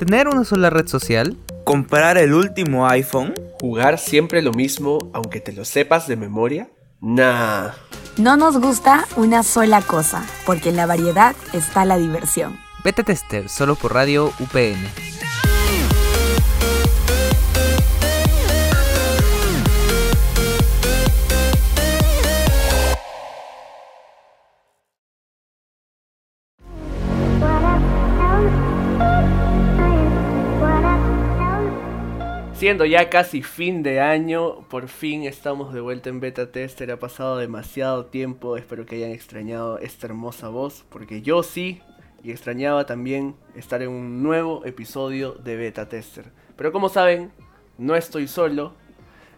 ¿Tener una sola red social? ¿Comprar el último iPhone? ¿Jugar siempre lo mismo aunque te lo sepas de memoria? Nah. No nos gusta una sola cosa, porque en la variedad está la diversión. Beta Tester, solo por Radio UPN. Siendo ya casi fin de año, por fin estamos de vuelta en Beta Tester. Ha pasado demasiado tiempo, espero que hayan extrañado esta hermosa voz, porque yo sí, y extrañaba también estar en un nuevo episodio de Beta Tester. Pero como saben, no estoy solo,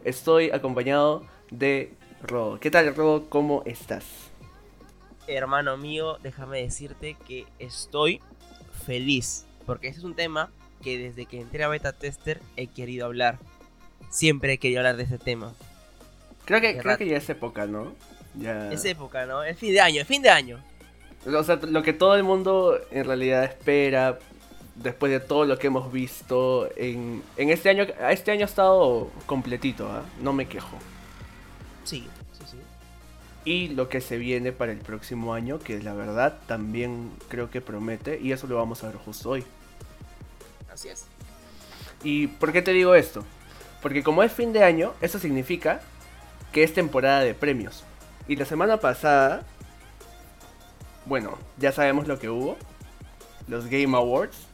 estoy acompañado de Rodo. ¿Qué tal Rodo? ¿Cómo estás? Hermano mío, déjame decirte que estoy feliz, porque ese es un tema que desde que entré a Beta Tester he querido hablar. Siempre he querido hablar de ese tema. Creo que, creo que ya es época, ¿no? Ya... Es época, ¿no? Es fin de año, es fin de año. O sea, lo que todo el mundo en realidad espera después de todo lo que hemos visto en, en este año. Este año ha estado completito, ¿ah? no me quejo. Sí, sí, sí. Y lo que se viene para el próximo año, que la verdad también creo que promete, y eso lo vamos a ver justo hoy. Así es. ¿Y por qué te digo esto? Porque como es fin de año, eso significa que es temporada de premios. Y la semana pasada, bueno, ya sabemos lo que hubo. Los Game Awards.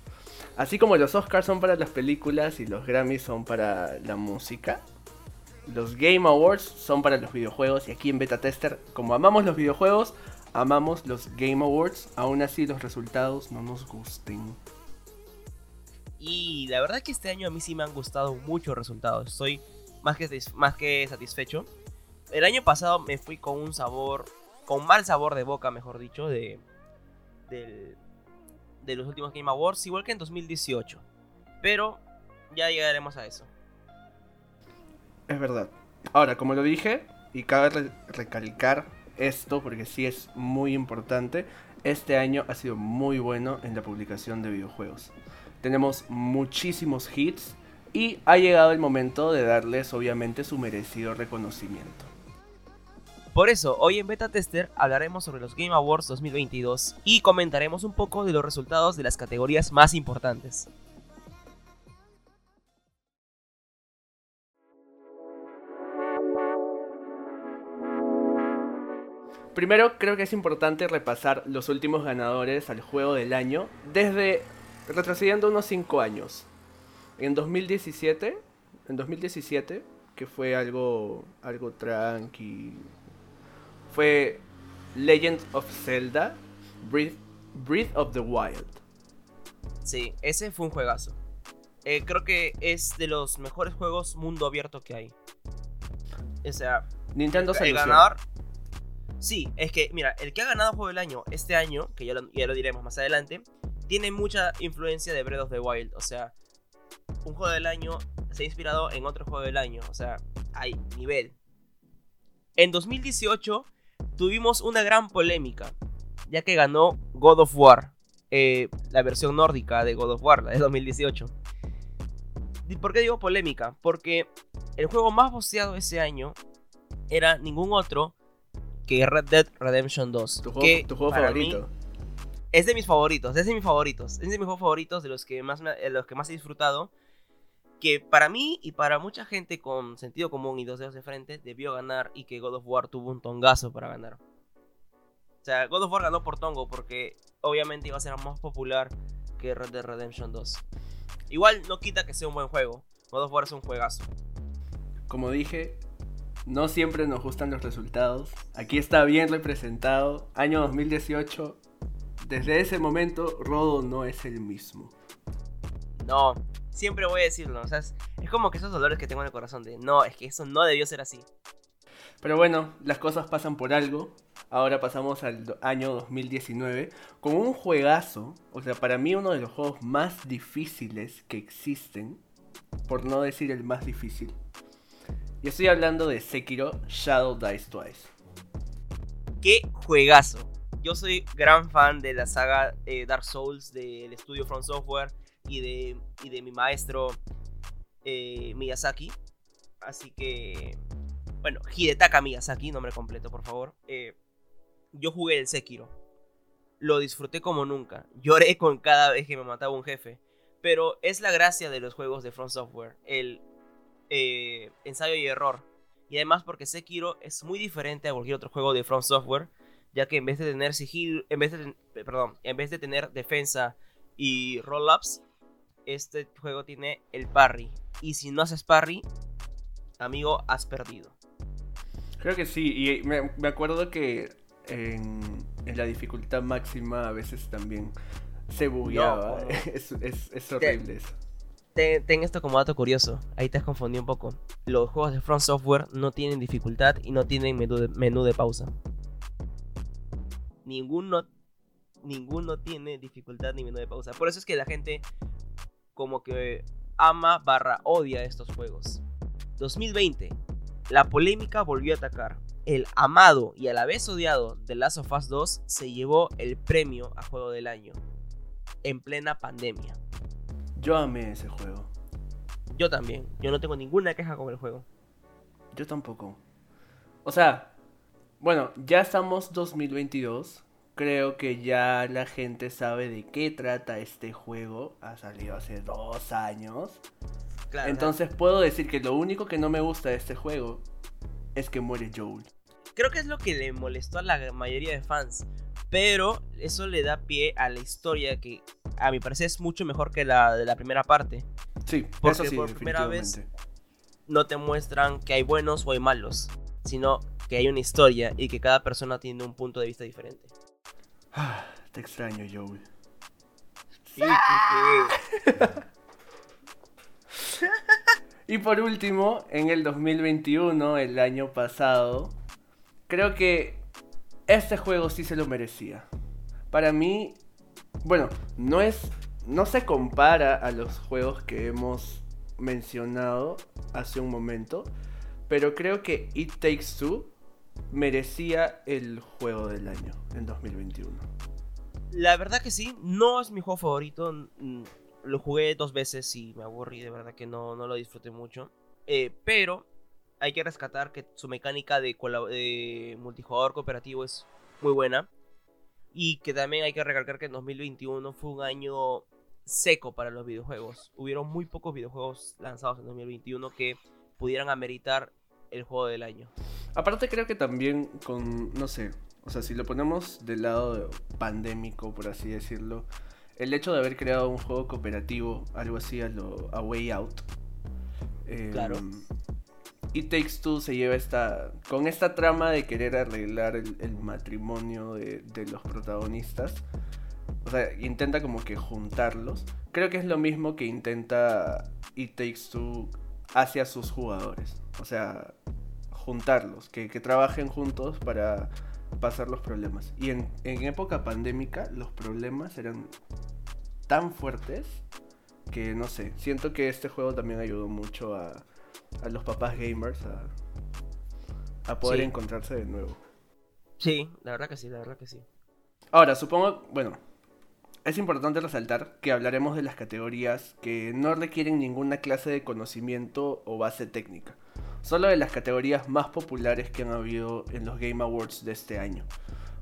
Así como los Oscars son para las películas y los Grammys son para la música. Los Game Awards son para los videojuegos y aquí en Beta Tester, como amamos los videojuegos, amamos los Game Awards. Aún así los resultados no nos gusten. Y la verdad que este año a mí sí me han gustado muchos resultados. Estoy más que, más que satisfecho. El año pasado me fui con un sabor, con mal sabor de boca, mejor dicho, de, del- de los últimos Game Awards, igual que en 2018. Pero ya llegaremos a eso. Es verdad. Ahora, como lo dije, y cabe re- recalcar esto porque sí es muy importante, este año ha sido muy bueno en la publicación de videojuegos. Tenemos muchísimos hits y ha llegado el momento de darles obviamente su merecido reconocimiento. Por eso, hoy en Beta Tester hablaremos sobre los Game Awards 2022 y comentaremos un poco de los resultados de las categorías más importantes. Primero, creo que es importante repasar los últimos ganadores al juego del año desde retrocediendo unos 5 años. En 2017, en 2017, que fue algo algo tranqui, fue Legend of Zelda Breath, Breath of the Wild. Sí, ese fue un juegazo. Eh, creo que es de los mejores juegos mundo abierto que hay. O sea, Nintendo se ganador. Sí, es que, mira, el que ha ganado Juego del Año este año, que ya lo, ya lo diremos más adelante, tiene mucha influencia de Breath of the Wild. O sea, un Juego del Año se ha inspirado en otro Juego del Año. O sea, hay nivel. En 2018 tuvimos una gran polémica, ya que ganó God of War, eh, la versión nórdica de God of War, la de 2018. ¿Y ¿Por qué digo polémica? Porque el juego más bosteado ese año era ningún otro que Red Dead Redemption 2. Tu juego, que tu juego para mí favorito. Es de mis favoritos, es de mis favoritos. Es de mis favoritos, de los que más, me- de los que más he disfrutado. Que para mí y para mucha gente con sentido común y dos dedos de frente debió ganar y que God of War tuvo un tongazo para ganar. O sea, God of War ganó por tongo porque obviamente iba a ser más popular que Red Dead Redemption 2. Igual no quita que sea un buen juego. God of War es un juegazo. Como dije, no siempre nos gustan los resultados. Aquí está bien representado. Año 2018. Desde ese momento, Rodo no es el mismo. No, siempre voy a decirlo. O sea, es, es como que esos dolores que tengo en el corazón de no, es que eso no debió ser así. Pero bueno, las cosas pasan por algo. Ahora pasamos al año 2019 con un juegazo, o sea, para mí uno de los juegos más difíciles que existen, por no decir el más difícil. Y estoy hablando de Sekiro Shadow Dice Twice. ¡Qué juegazo! Yo soy gran fan de la saga eh, Dark Souls del estudio From Software. y de, y de mi maestro eh, Miyazaki. Así que, bueno, Hidetaka Miyazaki, nombre completo, por favor. Eh, yo jugué el Sekiro. Lo disfruté como nunca. Lloré con cada vez que me mataba un jefe. Pero es la gracia de los juegos de Front Software. El ensayo y error. Y además porque Sekiro es muy diferente a cualquier otro juego de Front Software. Ya que en vez de tener sigilo, en vez de, perdón, en vez de tener defensa y roll-ups, este juego tiene el parry. Y si no haces parry, amigo, has perdido. Creo que sí, y me, me acuerdo que en, en, la dificultad máxima a veces también se bugueaba. No, es, es, es, horrible eso. Ten, ten, esto como dato curioso, ahí te has confundido un poco. Los juegos de Front Software no tienen dificultad y no tienen menú de, menú de pausa. Ninguno, ninguno tiene dificultad ni menú de pausa. Por eso es que la gente como que ama barra odia estos juegos. 2020. La polémica volvió a atacar. El amado y a la vez odiado de Last of Us 2 se llevó el premio a juego del año. En plena pandemia. Yo amé ese juego. Yo también. Yo no tengo ninguna queja con el juego. Yo tampoco. O sea, bueno, ya estamos 2022 creo que ya la gente sabe de qué trata este juego. Ha salido hace dos años. Claro, Entonces puedo decir que lo único que no me gusta de este juego es que muere Joel. Creo que es lo que le molestó a la mayoría de fans. Pero eso le da pie a la historia que a mi parecer es mucho mejor que la de la primera parte. Sí, porque eso sí, por primera vez no te muestran que hay buenos o hay malos, sino que hay una historia y que cada persona tiene un punto de vista diferente. Ah, te extraño, Joel. Sí, sí, sí. y por último, en el 2021, el año pasado, creo que este juego sí se lo merecía. Para mí, bueno, no es. No se compara a los juegos que hemos mencionado hace un momento. Pero creo que It Takes Two merecía el juego del año en 2021. La verdad que sí, no es mi juego favorito. Lo jugué dos veces y me aburrí, de verdad que no, no lo disfruté mucho. Eh, pero hay que rescatar que su mecánica de, de multijugador cooperativo es muy buena. Y que también hay que recalcar que en 2021 fue un año seco para los videojuegos. Hubieron muy pocos videojuegos lanzados en 2021 que pudieran ameritar el juego del año. Aparte creo que también con, no sé, o sea, si lo ponemos del lado pandémico, por así decirlo, el hecho de haber creado un juego cooperativo, algo así a lo a Way Out. Eh, claro. It Takes Two se lleva esta. con esta trama de querer arreglar el, el matrimonio de, de, los protagonistas. O sea, intenta como que juntarlos. Creo que es lo mismo que intenta It Takes Two hacia sus jugadores. O sea, juntarlos, que, que trabajen juntos para pasar los problemas. Y en, en, época pandémica los problemas eran tan fuertes que no sé, siento que este juego también ayudó mucho a, a los papás gamers a, a poder sí. encontrarse de nuevo. Sí, la verdad que sí, la verdad que sí. Ahora, supongo, bueno, es importante resaltar que hablaremos de las categorías que no requieren ninguna clase de conocimiento o base técnica solo de las categorías más populares que han habido en los Game Awards de este año.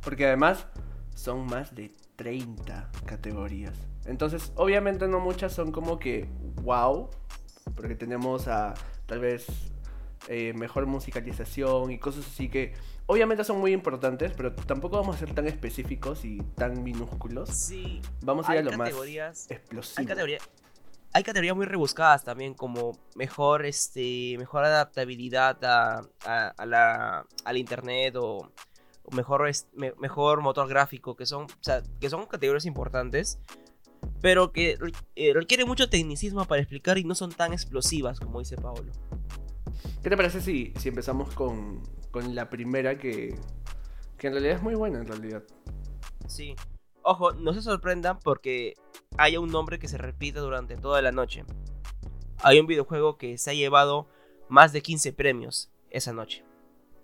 Porque además son más de 30 categorías. Entonces, obviamente no muchas son como que wow, porque tenemos a tal vez eh, mejor musicalización y cosas así que obviamente son muy importantes, pero tampoco vamos a ser tan específicos y tan minúsculos. Sí. Vamos a ir a lo más explosivo. Hay categorías hay categorías muy rebuscadas también, como mejor, este, mejor adaptabilidad a, a, a la, al internet o, o mejor, me, mejor motor gráfico, que son, o sea, que son categorías importantes, pero que eh, requiere mucho tecnicismo para explicar y no son tan explosivas como dice Paolo. ¿Qué te parece si, si empezamos con, con la primera que, que en realidad es muy buena en realidad? Sí. Ojo, no se sorprendan porque haya un nombre que se repite durante toda la noche. Hay un videojuego que se ha llevado más de 15 premios esa noche.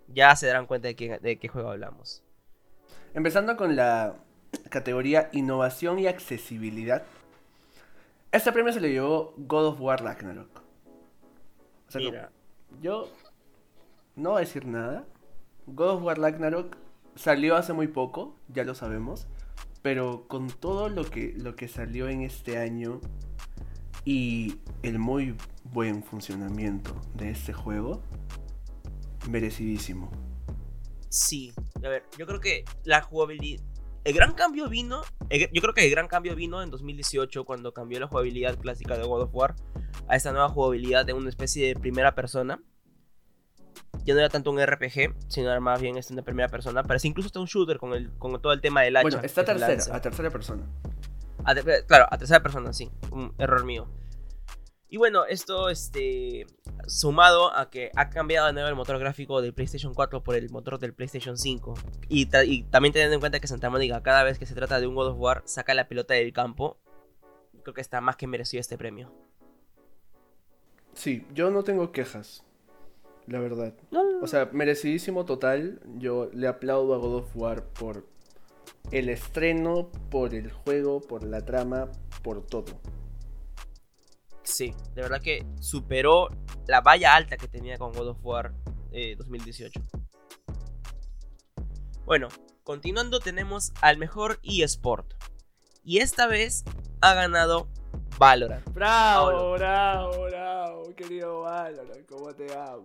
Ya se darán cuenta de qué, de qué juego hablamos. Empezando con la categoría innovación y accesibilidad. Este premio se le llevó God of War Ragnarok. O sea, Mira, yo no voy a decir nada. God of War Ragnarok salió hace muy poco, ya lo sabemos. Pero con todo lo que, lo que salió en este año y el muy buen funcionamiento de este juego, merecidísimo. sí. A ver, yo creo que la jugabilidad. El gran cambio vino. yo creo que el gran cambio vino en 2018 cuando cambió la jugabilidad clásica de God of War a esta nueva jugabilidad de una especie de primera persona. Ya no era tanto un RPG, sino era más bien este, una primera persona. Parece incluso hasta un shooter con, el, con todo el tema del hacha. Bueno, está tercera, a tercera persona. A te- claro, a tercera persona, sí. Un error mío. Y bueno, esto este, sumado a que ha cambiado de nuevo el motor gráfico del PlayStation 4 por el motor del PlayStation 5. Y, y también teniendo en cuenta que Santa Mónica cada vez que se trata de un God of War saca la pelota del campo. Creo que está más que merecido este premio. Sí, yo no tengo quejas. La verdad. No, O sea, merecidísimo total. Yo le aplaudo a God of War por el estreno, por el juego, por la trama, por todo. sí, de verdad que superó la valla alta que tenía con God of War eh, 2018. Bueno, continuando tenemos al mejor eSport. Y esta vez ha ganado Valorant. Bravo, bravo, bravo, querido Valorant, cómo te amo.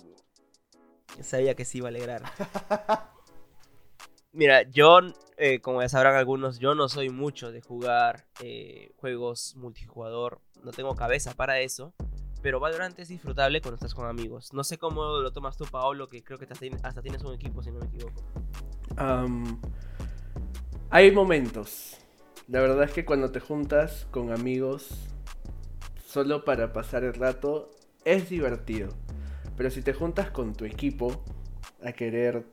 Sabía que se iba a alegrar. Mira, yo, eh, como ya sabrán algunos, yo no soy mucho de jugar eh, juegos multijugador. No tengo cabeza para eso. Pero Valorant es disfrutable cuando estás con amigos. No sé cómo lo tomas tú, Paolo, que creo que hasta tienes- un equipo, si no me equivoco. Hay momentos. La verdad es que cuando te juntas con amigos solo para pasar el rato es divertido. Pero si te juntas con tu equipo a querer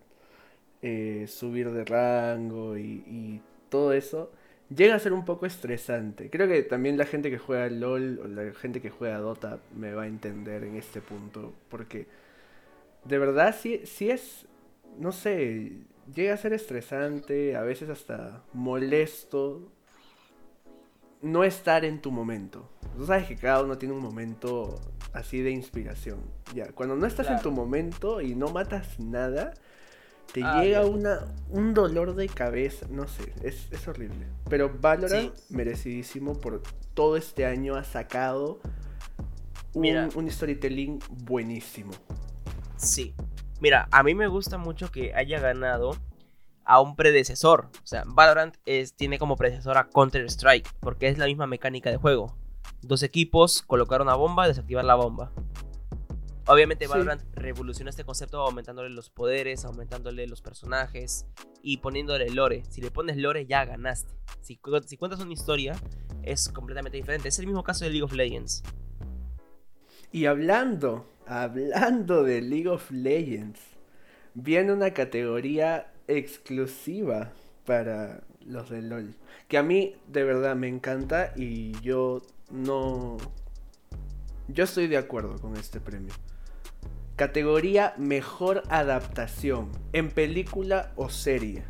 eh, subir de rango y, y todo eso, llega a ser un poco estresante. Creo que también la gente que juega LOL o la gente que juega Dota me va a entender en este punto. Porque de verdad sí, sí es, no sé, llega a ser estresante, a veces hasta molesto no estar en tu momento. Tú sabes que cada uno tiene un momento así de inspiración. Ya, cuando no estás en tu momento y no matas nada, te Ah, llega una, un dolor de cabeza, no sé, es, es horrible. Pero Valorant, merecidísimo por todo este año, ha sacado un, Mira. un storytelling buenísimo. Sí. Mira, a mí me gusta mucho que haya ganado a un predecesor. O sea, Valorant es, tiene como predecesor a Counter-Strike, porque es la misma mecánica de juego. Dos equipos, colocar una bomba desactivar la bomba. Obviamente Sí. Valorant revolucionó este concepto aumentándole los poderes, aumentándole los personajes y poniéndole lore. Si le pones lore ya ganaste. Si cuentas una historia es completamente diferente. Es el mismo caso de League of Legends. Y hablando, hablando de League of Legends, viene una categoría exclusiva para los de LOL. Que a mí de verdad me encanta y yo no... Yo estoy de acuerdo con este premio. Categoría Mejor Adaptación en película o serie.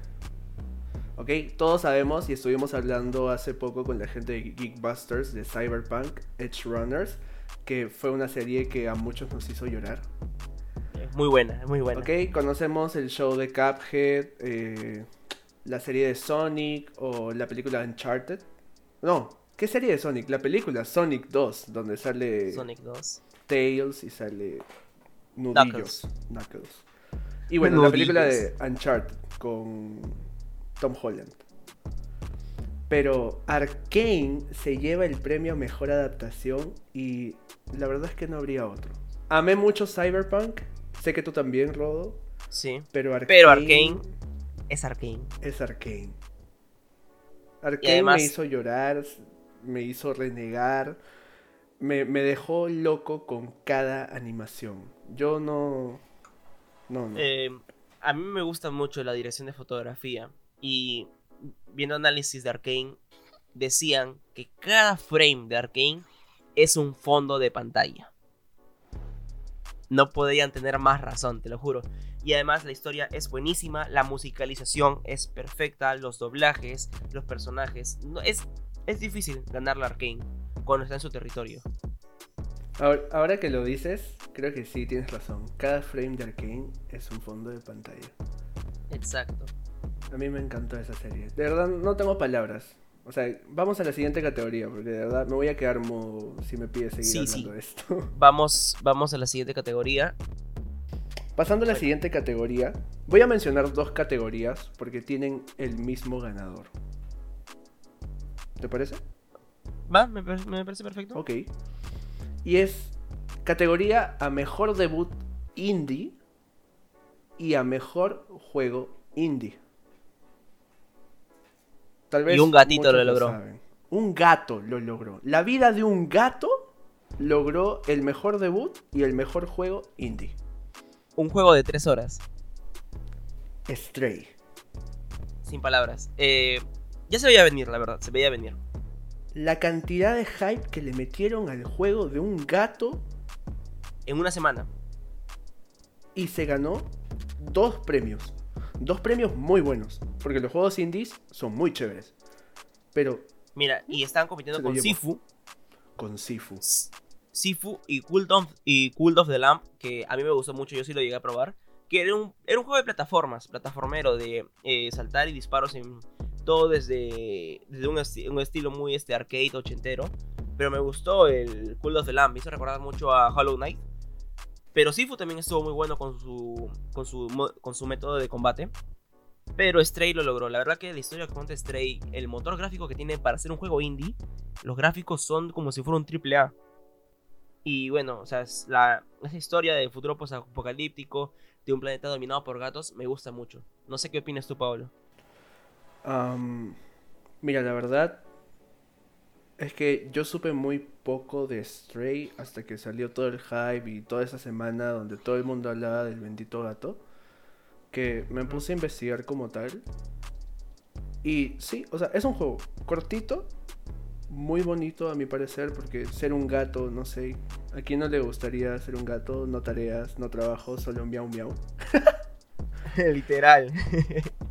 ¿Ok? Todos sabemos y estuvimos hablando hace poco con la gente de Geekbusters de Cyberpunk Edge Runners que fue una serie que a muchos nos hizo llorar. Muy buena, muy buena. Ok, conocemos el show de Cuphead, eh, la serie de Sonic o la película Uncharted. No, ¿qué serie de Sonic? La película Sonic 2, donde sale Sonic 2. Tails y sale Nudillos. Knuckles. Knuckles. Y bueno, la película de Uncharted con Tom Holland. Pero Arkane se lleva el premio a mejor adaptación y la verdad es que no habría otro. Amé mucho Cyberpunk, sé que tú también, Rodo, Sí. pero Arkane, Pero Arkane es Arkane. es Arkane. Arkane además- me hizo llorar, me hizo renegar, me, me dejó loco con cada animación. Yo no... No, no. Eh, a mí me gusta mucho la dirección de fotografía. Y viendo análisis de Arkane, decían que cada frame de Arkane es un fondo de pantalla. No podían tener más razón, te lo juro. Y además la historia es buenísima, la musicalización es perfecta, los doblajes, los personajes. No, es, es difícil ganar la Arkane. cuando está en su territorio. Ahora, ahora que lo dices, creo que sí, tienes razón. Cada frame de Arkane es un fondo de pantalla. Exacto. A mí me encantó esa serie. De verdad, no tengo palabras. O sea, vamos a la siguiente categoría, porque de verdad me voy a quedar mudo si me pides seguir Sí, hablando sí. de esto. Vamos, vamos a la siguiente categoría. Pasando a la siguiente categoría, voy a mencionar dos categorías porque tienen el mismo ganador. ¿Te parece? Va, me, parece- me parece perfecto. Ok. Y es categoría a mejor debut indie y a mejor juego indie. Tal Y un gatito lo logró. Un gato lo logró. La vida de un gato logró el mejor debut y el mejor juego indie. Un juego de tres horas, Stray. sin palabras. Eh, ya se veía venir, la verdad, se veía venir. La cantidad de hype que le metieron al juego de un gato En una semana. y se ganó dos premios. Dos premios muy buenos. Porque los juegos indies son muy chéveres. Pero Mira, y estaban compitiendo con. Sifu. con Sifu. Sifu y Cult of, y Cult of the Lamp, que a mí me gustó mucho, yo sí lo llegué a probar. Que era un, era un juego de plataformas, plataformero, de eh, saltar y disparos en todo desde, desde un, esti- un estilo muy este, arcade ochentero. Pero me gustó el Cult of the Lamp, me hizo recordar mucho a Hollow Knight. Pero Sifu también estuvo muy bueno con su, con su, con su método de combate. Pero Stray lo logró. La verdad que la historia que cuenta Stray, el motor gráfico que tiene para hacer un juego indie, los gráficos son como si fuera un triple A. Y bueno, o sea, esa historia de futuro apocalíptico, de un planeta dominado por gatos, me gusta mucho. No sé qué opinas tú, Pablo. Mira, la verdad es que yo supe muy poco de Stray hasta que salió todo el hype y toda esa semana donde todo el mundo hablaba del bendito gato. Que me puse a investigar como tal. Y sí, o sea, es un juego cortito, muy bonito a mi parecer, porque ser un gato, no sé, ¿a quién no le gustaría ser un gato? No tareas, no trabajo, solo miau miau. Literal.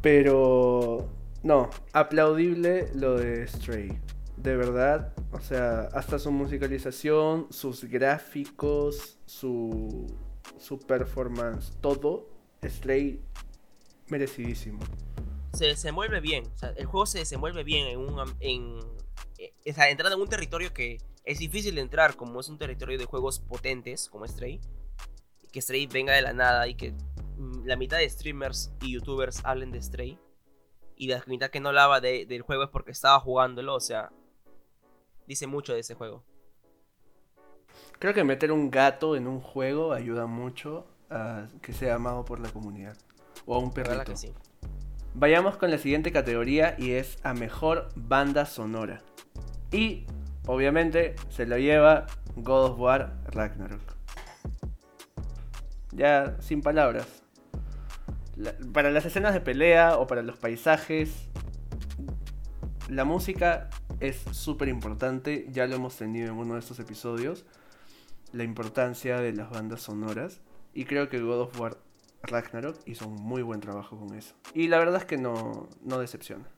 Pero no, aplaudible lo de Stray. De verdad, o sea, hasta su musicalización, sus gráficos, su, su performance, todo, Stray merecidísimo. se desenvuelve bien. O sea, el juego se desenvuelve bien en un. am- En, eh, o sea, entrando en un territorio que es difícil de entrar, como es un territorio de juegos potentes, como Stray. Que Stray venga de la nada y que mm, la mitad de streamers y youtubers hablen de Stray. Y la mitad que no hablaba de- del juego es porque estaba jugándolo. O sea, dice mucho de ese juego. Creo que meter un gato en un juego ayuda mucho a que sea amado por la comunidad. O a un perrito. que sí. Vayamos con la siguiente categoría y es a mejor banda sonora. Y obviamente se lo lleva God of War Ragnarok. Ya sin palabras. La- para las escenas de pelea o para los paisajes, la música es súper importante. Ya lo hemos tenido en uno de estos episodios. La importancia de las bandas sonoras. Y creo que God of War Ragnarok hizo un muy buen trabajo con eso. Y la verdad es que no, no decepciona.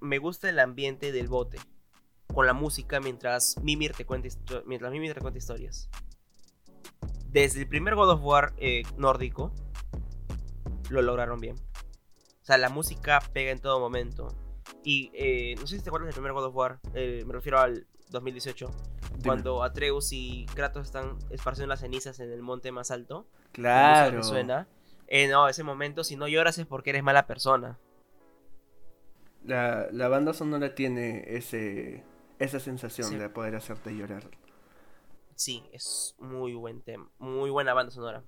me gusta el ambiente del bote. Con la música mientras Mimir te cuenta, mientras Mimir te cuenta historias. Desde el primer God of War eh, nórdico, lo lograron bien. O sea, la música pega en todo momento. Y eh, no sé si te acuerdas del primer God of War, eh, me refiero al 2018, Dime. cuando Atreus y Kratos están esparciendo las cenizas en el monte más alto. Claro. que suena. Eh, no, ese momento, si no lloras es porque eres mala persona. La, la banda sonora tiene ese, esa sensación Sí. de poder hacerte llorar. Sí, es muy buen tema, muy buena banda sonora.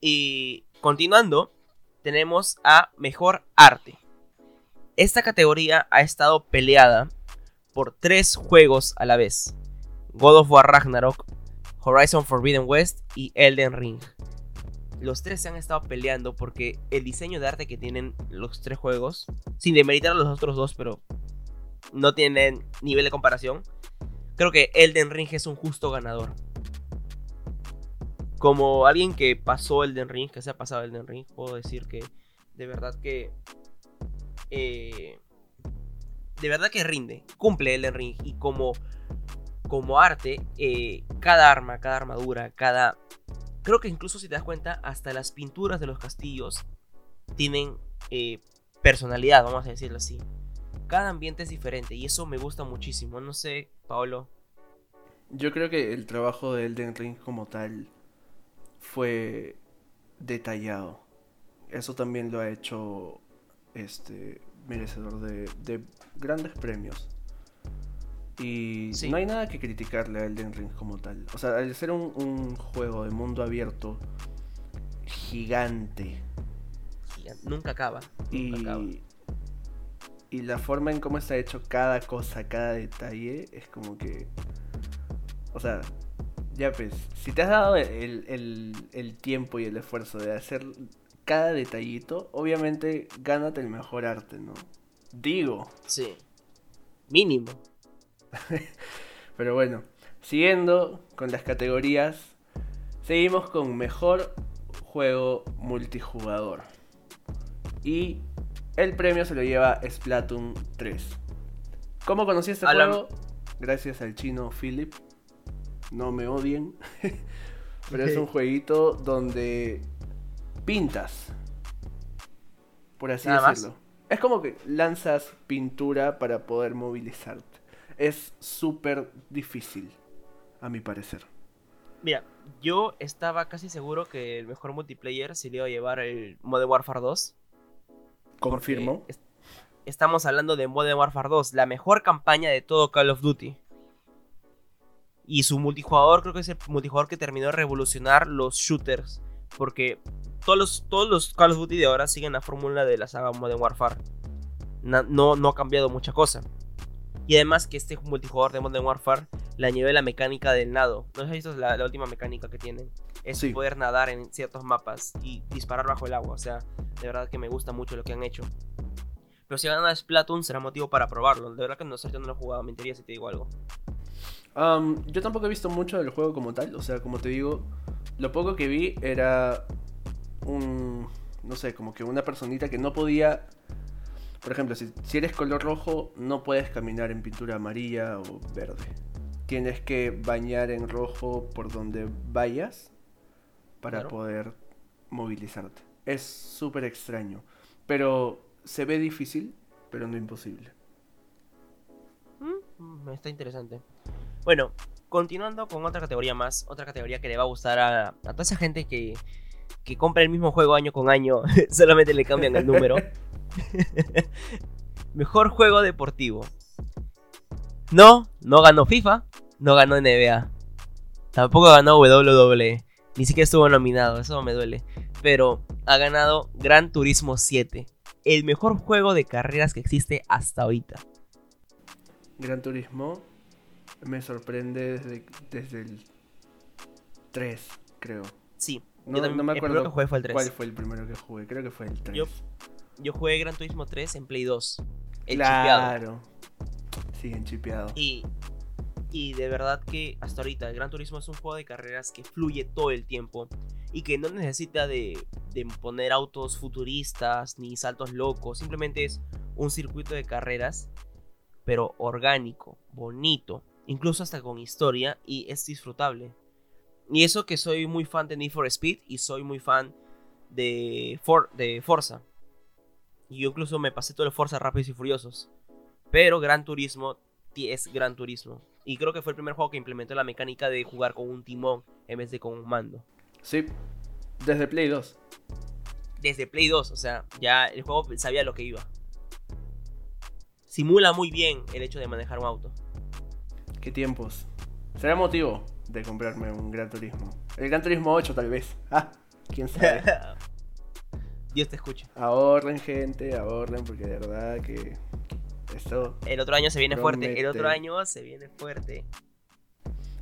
Y continuando, tenemos a Mejor Arte. Esta categoría ha estado peleada por tres juegos a la vez. God of War Ragnarok, Horizon Forbidden West y Elden Ring. Los tres se han estado peleando porque el diseño de arte que tienen los tres juegos, sin demeritar a los otros dos, pero no tienen nivel de comparación, creo que Elden Ring es un justo ganador. Como alguien que pasó Elden Ring, que se ha pasado Elden Ring, puedo decir que de verdad que. Eh, de verdad que rinde, cumple Elden Ring. Y como como arte, eh, cada arma, cada armadura, cada... Creo que incluso si te das cuenta, hasta las pinturas de los castillos tienen eh, personalidad, vamos a decirlo así. Cada ambiente es diferente y eso me gusta muchísimo. No sé, Paolo. Yo creo que el trabajo de Elden Ring como tal fue detallado. Eso también lo ha hecho este merecedor de, de grandes premios. Y Sí. no hay nada que criticarle a Elden Ring como tal. O sea, al ser un, un juego de mundo abierto gigante Gigante, Nunca acaba. Nunca acaba. y, y la forma en cómo está hecho cada cosa, cada detalle, es como que. O sea, ya pues, si te has dado el, el- el tiempo y el esfuerzo de hacer cada detallito, obviamente gánate el mejor arte, ¿no? Digo. Sí. Mínimo. Pero bueno, siguiendo con las categorías, seguimos con mejor juego multijugador. Y el premio se lo lleva Splatoon 3. ¿Cómo conocí este Alan- juego? Gracias al chino Philip. No me odien. Pero es un jueguito donde pintas. Por así Nada más. decirlo. Es como que lanzas pintura para poder movilizarte. Es súper difícil, a mi parecer. Mira, yo estaba casi seguro que el mejor multiplayer se le iba a llevar el Modern Warfare 2. porque Confirmo. es- estamos hablando de Modern Warfare 2, la mejor campaña de todo Call of Duty. Y su multijugador creo que es el multijugador que terminó de revolucionar los shooters. Porque todos los, todos los Call of Duty de ahora siguen la fórmula de la saga Modern Warfare. Na- no, no ha cambiado mucha cosa. Y además que este multijugador de Modern Warfare le añadió la mecánica del nado. ¿No has visto la, la última mecánica que tienen? Es Sí. poder nadar en ciertos mapas y disparar bajo el agua. O sea, de verdad que me gusta mucho lo que han hecho. Pero si gana Splatoon será motivo para probarlo. De verdad que no sé, yo no lo he jugado, mentiría si te digo algo. Am, yo tampoco he visto mucho del juego como tal. O sea, como te digo, lo poco que vi era un. No sé, como que una personita que no podía. Por ejemplo, si, si eres color rojo, no puedes caminar en pintura amarilla o verde. Tienes que bañar en rojo por donde vayas para Claro. poder movilizarte. Es súper extraño. Pero se ve difícil, pero no imposible. Mm, está interesante. Bueno, continuando con otra categoría más. Otra categoría que le va a gustar a, a toda esa gente que, que compra el mismo juego año con año. solamente le cambian el número. Mejor juego deportivo. No, no ganó FIFA. No ganó NBA. Tampoco ganó WWE. Ni siquiera estuvo nominado. Eso me duele. Pero ha ganado Gran Turismo 7. El mejor juego de carreras que existe hasta ahorita. Gran Turismo me sorprende desde, desde el 3, creo. Sí, No, yo también, no me el acuerdo primero que jugué fue el 3. cuál fue el primero que jugué. Creo que fue el 3. Yo- Yo jugué Gran Turismo 3 en Play 2. El chipeado. claro. Sí, en chipeado. Y, y de verdad que hasta ahorita el Gran Turismo es un juego de carreras que fluye todo el tiempo y que no necesita de, de poner autos futuristas ni saltos locos. Simplemente es un circuito de carreras, pero orgánico, bonito, incluso hasta con historia y es disfrutable. Y eso que soy muy fan de Need for Speed y soy muy fan de, For- de Forza. Y yo incluso me pasé todo el Forza Rápidos y Furiosos. Pero Gran Turismo es Gran Turismo. Y creo que fue el primer juego que implementó la mecánica de jugar con un timón en vez de con un mando. Sí, desde Play 2. Desde Play 2, o sea, ya el juego sabía lo que iba. Simula muy bien el hecho de manejar un auto. Qué tiempos. Será motivo de comprarme un Gran Turismo. El Gran Turismo 8 tal vez. Ah, quién sabe. Dios te escuche. ahorren gente, ahorren porque de verdad que esto... El otro año se viene fuerte. El otro año se viene fuerte.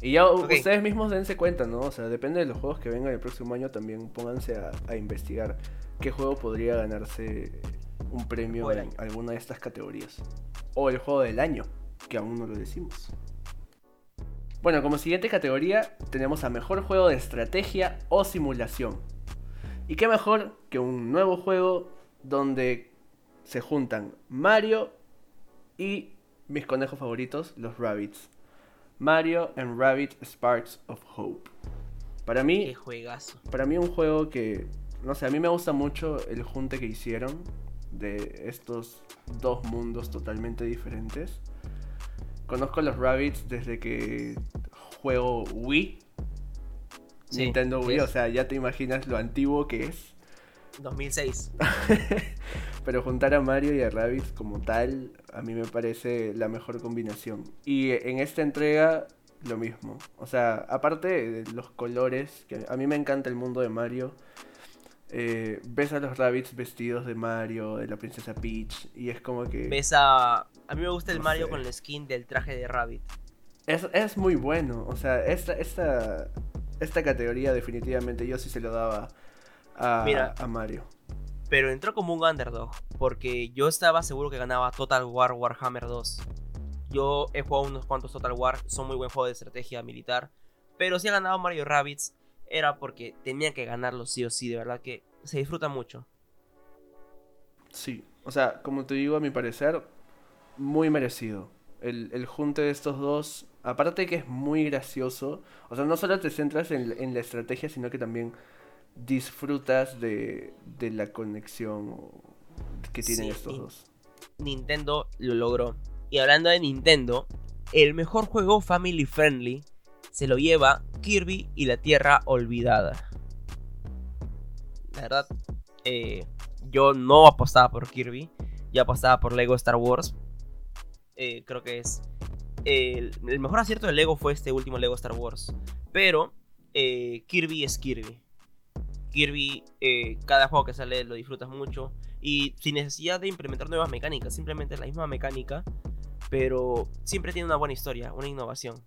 Y ya ustedes mismos dense cuenta, ¿no? O sea, depende de los juegos que vengan el próximo año, también pónganse a, a investigar qué juego podría ganarse un premio en alguna de estas categorías. O el juego del año, que aún no lo decimos. Bueno, como siguiente categoría tenemos a mejor juego de estrategia o simulación. Y qué mejor que un nuevo juego donde se juntan Mario y mis conejos favoritos, los Rabbits. Mario and Rabbit Sparks of Hope. Para Qué mí, juegazo. para mí un juego que, no sé, a mí me gusta mucho el junte que hicieron de estos dos mundos totalmente diferentes. Conozco a los Rabbits desde que juego Wii, Sí, Nintendo Wii, o sea, ya te imaginas lo antiguo que es. 2006. Pero juntar a Mario y a Rabbids como tal, a mí me parece la mejor combinación. Y en esta entrega, lo mismo. O sea, aparte de los colores, que a mí me encanta el mundo de Mario. Eh, ves a los Rabbids vestidos de Mario, de la princesa Peach, y es como que... Ves a. A mí me gusta el No Mario sé. con el skin del traje de Rabbit. Es, es muy bueno. O sea, esta, esta, esta categoría definitivamente yo sí se lo daba a, Mira. a Mario. Pero entró como un underdog. Porque yo estaba seguro que ganaba Total War Warhammer 2. Yo he jugado unos cuantos Total War. Son muy buen juego de estrategia militar. Pero si ha ganado Mario Rabbids. Era porque tenía que ganarlo sí o sí. De verdad que se disfruta mucho. Sí, o sea, como te digo, a mi parecer, muy merecido. El, el junte de estos dos, aparte que es muy gracioso, o sea, no solo te centras en, en la estrategia, sino que también disfrutas de, de la conexión que tienen Sí, estos dos. Nintendo lo logró. Y hablando de Nintendo, el mejor juego family friendly se lo lleva Kirby y la Tierra Olvidada. La verdad, eh, yo no apostaba por Kirby, yo apostaba por Lego Star Wars. Eh, creo que es. El, mejor acierto de Lego fue este último Lego Star Wars. Pero eh, Kirby es Kirby. Kirby, cada juego que sale lo disfrutas mucho. Y sin necesidad de implementar nuevas mecánicas, simplemente la misma mecánica. Pero siempre tiene una buena historia, una innovación.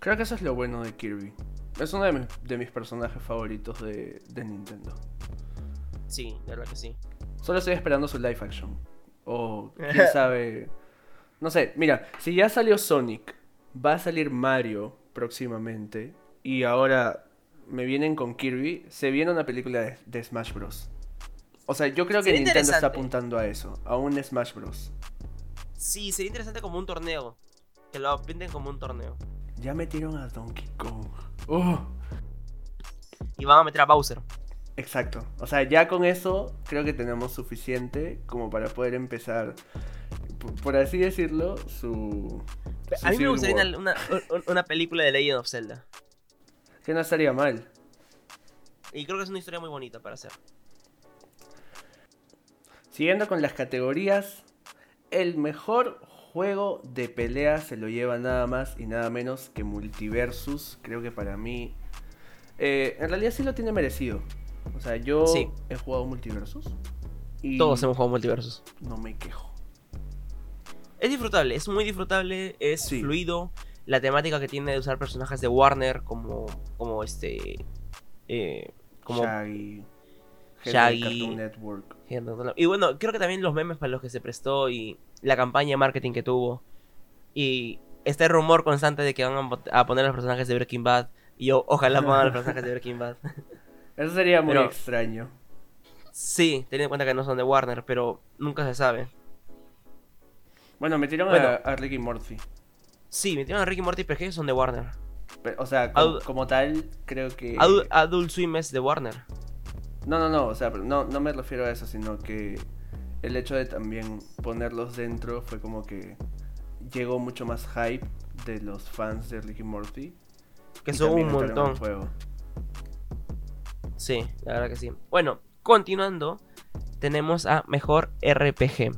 Creo que eso es lo bueno de Kirby. Es uno de mis, de mis personajes favoritos de, de Nintendo. Sí, de verdad que sí. Solo estoy esperando su live action. O quién sabe. No sé, mira, si ya salió Sonic, va a salir Mario próximamente. Y ahora me vienen con Kirby. Se viene una película de, de Smash Bros. O sea, yo creo que Sería Nintendo está apuntando a eso, a un Smash Bros. Sí, sería interesante como un torneo. Que lo pinten como un torneo. Ya metieron a Donkey Kong. Uh, Y van a meter a Bowser. exacto. O sea, ya con eso creo que tenemos suficiente como para poder empezar, por, por así decirlo, su. su A mí me gustaría una, una- un- una película de Legend of Zelda. Que no estaría mal. Y creo que es una historia muy bonita para hacer. Siguiendo con las categorías, el mejor juego de pelea se lo lleva nada más y nada menos que Multiversus. Creo que para mí, eh, en realidad sí lo tiene merecido. O sea, yo Sí. he jugado Multiversus y Todos hemos jugado multiversos. no me quejo. Es disfrutable, es muy disfrutable, es Sí. fluido. La temática que tiene de usar personajes de Warner como, como este, eh, como Shaggy, Shaggy. Cartoon Network. Y bueno, creo que también los memes para los que se prestó y la campaña de marketing que tuvo. Y este rumor constante de que van a poner los personajes de Breaking Bad. Y yo, ojalá pongan los personajes de Breaking Bad. Eso sería muy Pero- extraño. sí, teniendo en cuenta que no son de Warner, pero nunca se sabe. Bueno, metieron Bueno. a, a Ricky Morty. Sí, metieron a Ricky Morty, pero es que ellos son de Warner. Pe- O sea, com- como tal, creo que... Adult, Adult Swim es de Warner. No, no, no, o sea, no, no me refiero a eso, sino que el hecho de también ponerlos dentro fue como que llegó mucho más hype de los fans de Ricky Morty. Que son un montón. juego. Sí, la verdad que sí. Bueno, continuando, tenemos a Mejor RPG.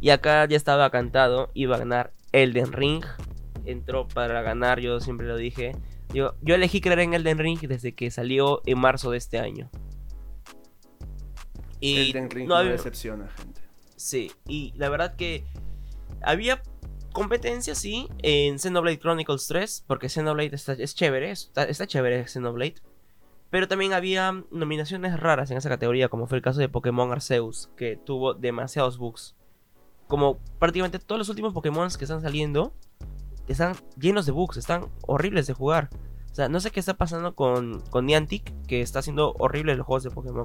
Y acá ya estaba cantado, iba a ganar Elden Ring. Entró para ganar, yo siempre lo dije. Yo, yo elegí creer en Elden Ring desde que salió en marzo de este año. Y Elden Ring no había- decepciona, gente. Sí, y la verdad que había competencia, sí, en Xenoblade Chronicles 3, porque Xenoblade está, es chévere, está, está chévere Xenoblade. Pero también había nominaciones raras en esa categoría, como fue el caso de Pokémon Arceus, que tuvo demasiados bugs. Como prácticamente todos los últimos Pokémon que están saliendo, están llenos de bugs, están horribles de jugar. O sea, no sé qué está pasando con, con Niantic, que está haciendo horribles los juegos de Pokémon.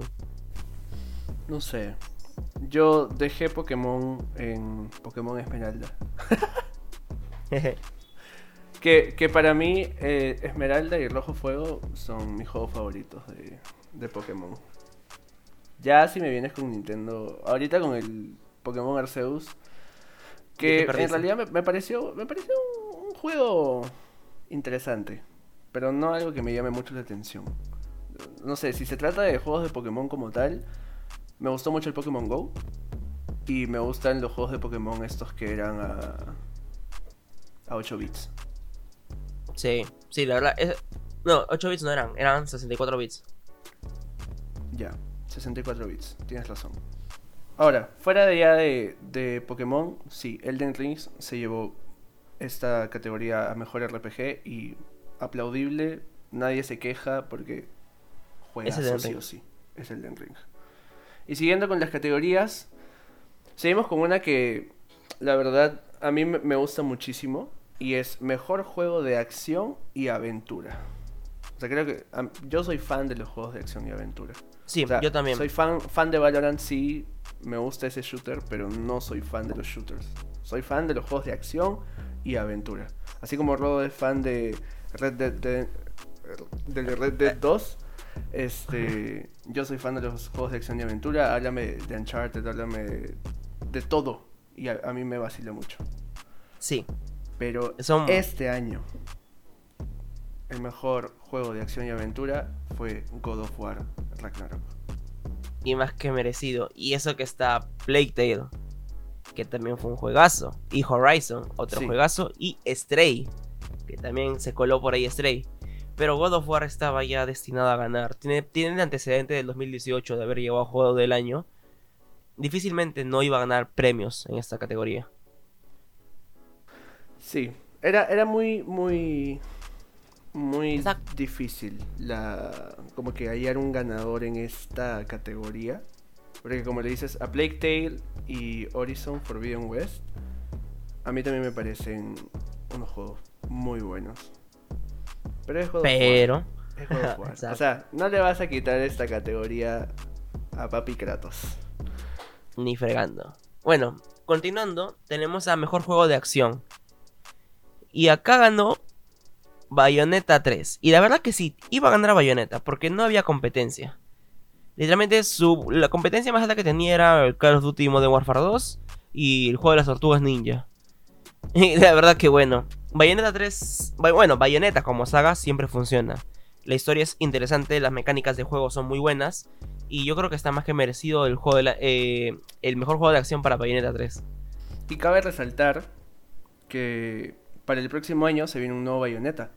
No sé. Yo dejé Pokémon en Pokémon Esmeralda. Que, que para mí, eh, Esmeralda y Rojo Fuego son mis juegos favoritos de, de Pokémon. Ya si me vienes con Nintendo, ahorita con el Pokémon Arceus, ¿Qué que en realidad me, me pareció, me pareció un, un juego interesante, pero no algo que me llame mucho la atención. No sé, si se trata de juegos de Pokémon como tal, me gustó mucho el Pokémon Go y me gustan los juegos de Pokémon estos que eran a, a 8 bits. Sí, sí, la verdad. es- No, 8 bits no eran, eran 64 bits. Ya, 64 bits, tienes razón. Ahora, fuera de ya de, de Pokémon, sí, Elden Ring se llevó esta categoría a mejor RPG y aplaudible, nadie se queja porque juega sí o sí, es Elden Ring. Y siguiendo con las categorías, seguimos con una que la verdad a mí me gusta muchísimo y es mejor juego de acción y aventura. O sea, creo que yo soy fan de los juegos de acción y aventura. Sí, O sea, yo también. Soy fan, fan de Valorant, sí, me gusta ese shooter, pero no soy fan de los shooters. Soy fan de los juegos de acción y aventura. Así como Rodo es fan de Red Dead, de, del Red Dead 2, este, yo soy fan de los juegos de acción y aventura. Háblame de Uncharted, háblame de, de todo. Y a, a mí me vacila mucho. Sí, Pero Son- este año, el mejor juego de acción y aventura fue God of War Ragnarok. y más que merecido. Y eso que está Plague Tale, que también fue un juegazo. Y Horizon, otro Sí. juegazo. Y Stray, que también se coló por ahí Stray. Pero God of War estaba ya destinado a ganar. Tiene, tiene el antecedente del 2018 de haber llevado juego del año. Difícilmente no iba a ganar premios en esta categoría. Sí, era, era muy, muy, muy Exacto. difícil la, como que hallar un ganador en esta categoría. Porque como le dices, a Plague Tale y Horizon Forbidden West, a mí también me parecen unos juegos muy buenos. Pero es God of War, Pero, es God. O sea, no le vas a quitar esta categoría a Papi Kratos. ni fregando. Bueno, continuando, tenemos a mejor juego de acción. Y acá ganó Bayonetta 3. Y la verdad que sí, iba a ganar Bayonetta, porque no había competencia. Literalmente su, la competencia más alta que tenía era el Call of Duty Modern Warfare 2 y el juego de las tortugas ninja. Y la verdad que bueno, Bayonetta 3, Bay- bueno, Bayonetta como saga siempre funciona. La historia es interesante, las mecánicas de juego son muy buenas y yo creo que está más que merecido el juego de la- eh, el mejor juego de acción para Bayonetta 3. Y cabe resaltar que para el próximo año se viene un nuevo Bayonetta.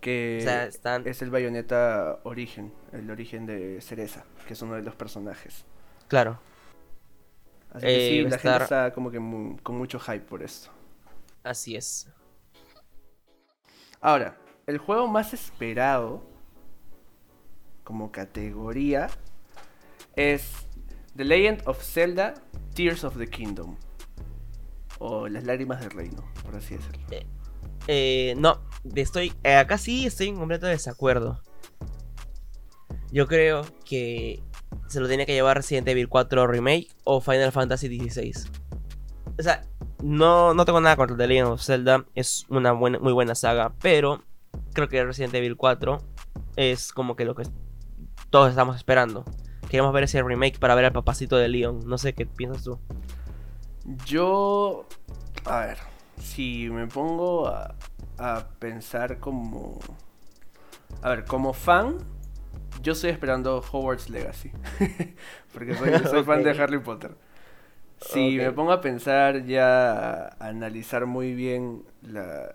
Que O sea, están es el Bayonetta Origen, el origen de Cereza, que es uno de los personajes. claro. Así que Eh, sí, a la gente está como que con mucho hype por esto. Así es. Ahora, el juego más esperado como categoría es The Legend of Zelda Tears of the Kingdom. O Las Lágrimas del Reino, por así decirlo. Eh, no, estoy eh, acá sí estoy en completo desacuerdo. Yo creo que se lo tiene que llevar Resident Evil 4 Remake o Final Fantasy XVI. O sea, no, no tengo nada contra The Legend of Zelda, es una buena, muy buena saga, pero creo que Resident Evil 4 es como que lo que todos estamos esperando. Queremos ver ese remake para ver al papacito de Leon. No sé qué piensas tú. Yo, a ver, si me pongo a, a pensar como... A ver, como fan, yo estoy esperando Hogwarts Legacy. Porque soy, soy fan de. Harry Potter. Si me pongo a pensar ya, a analizar muy bien la...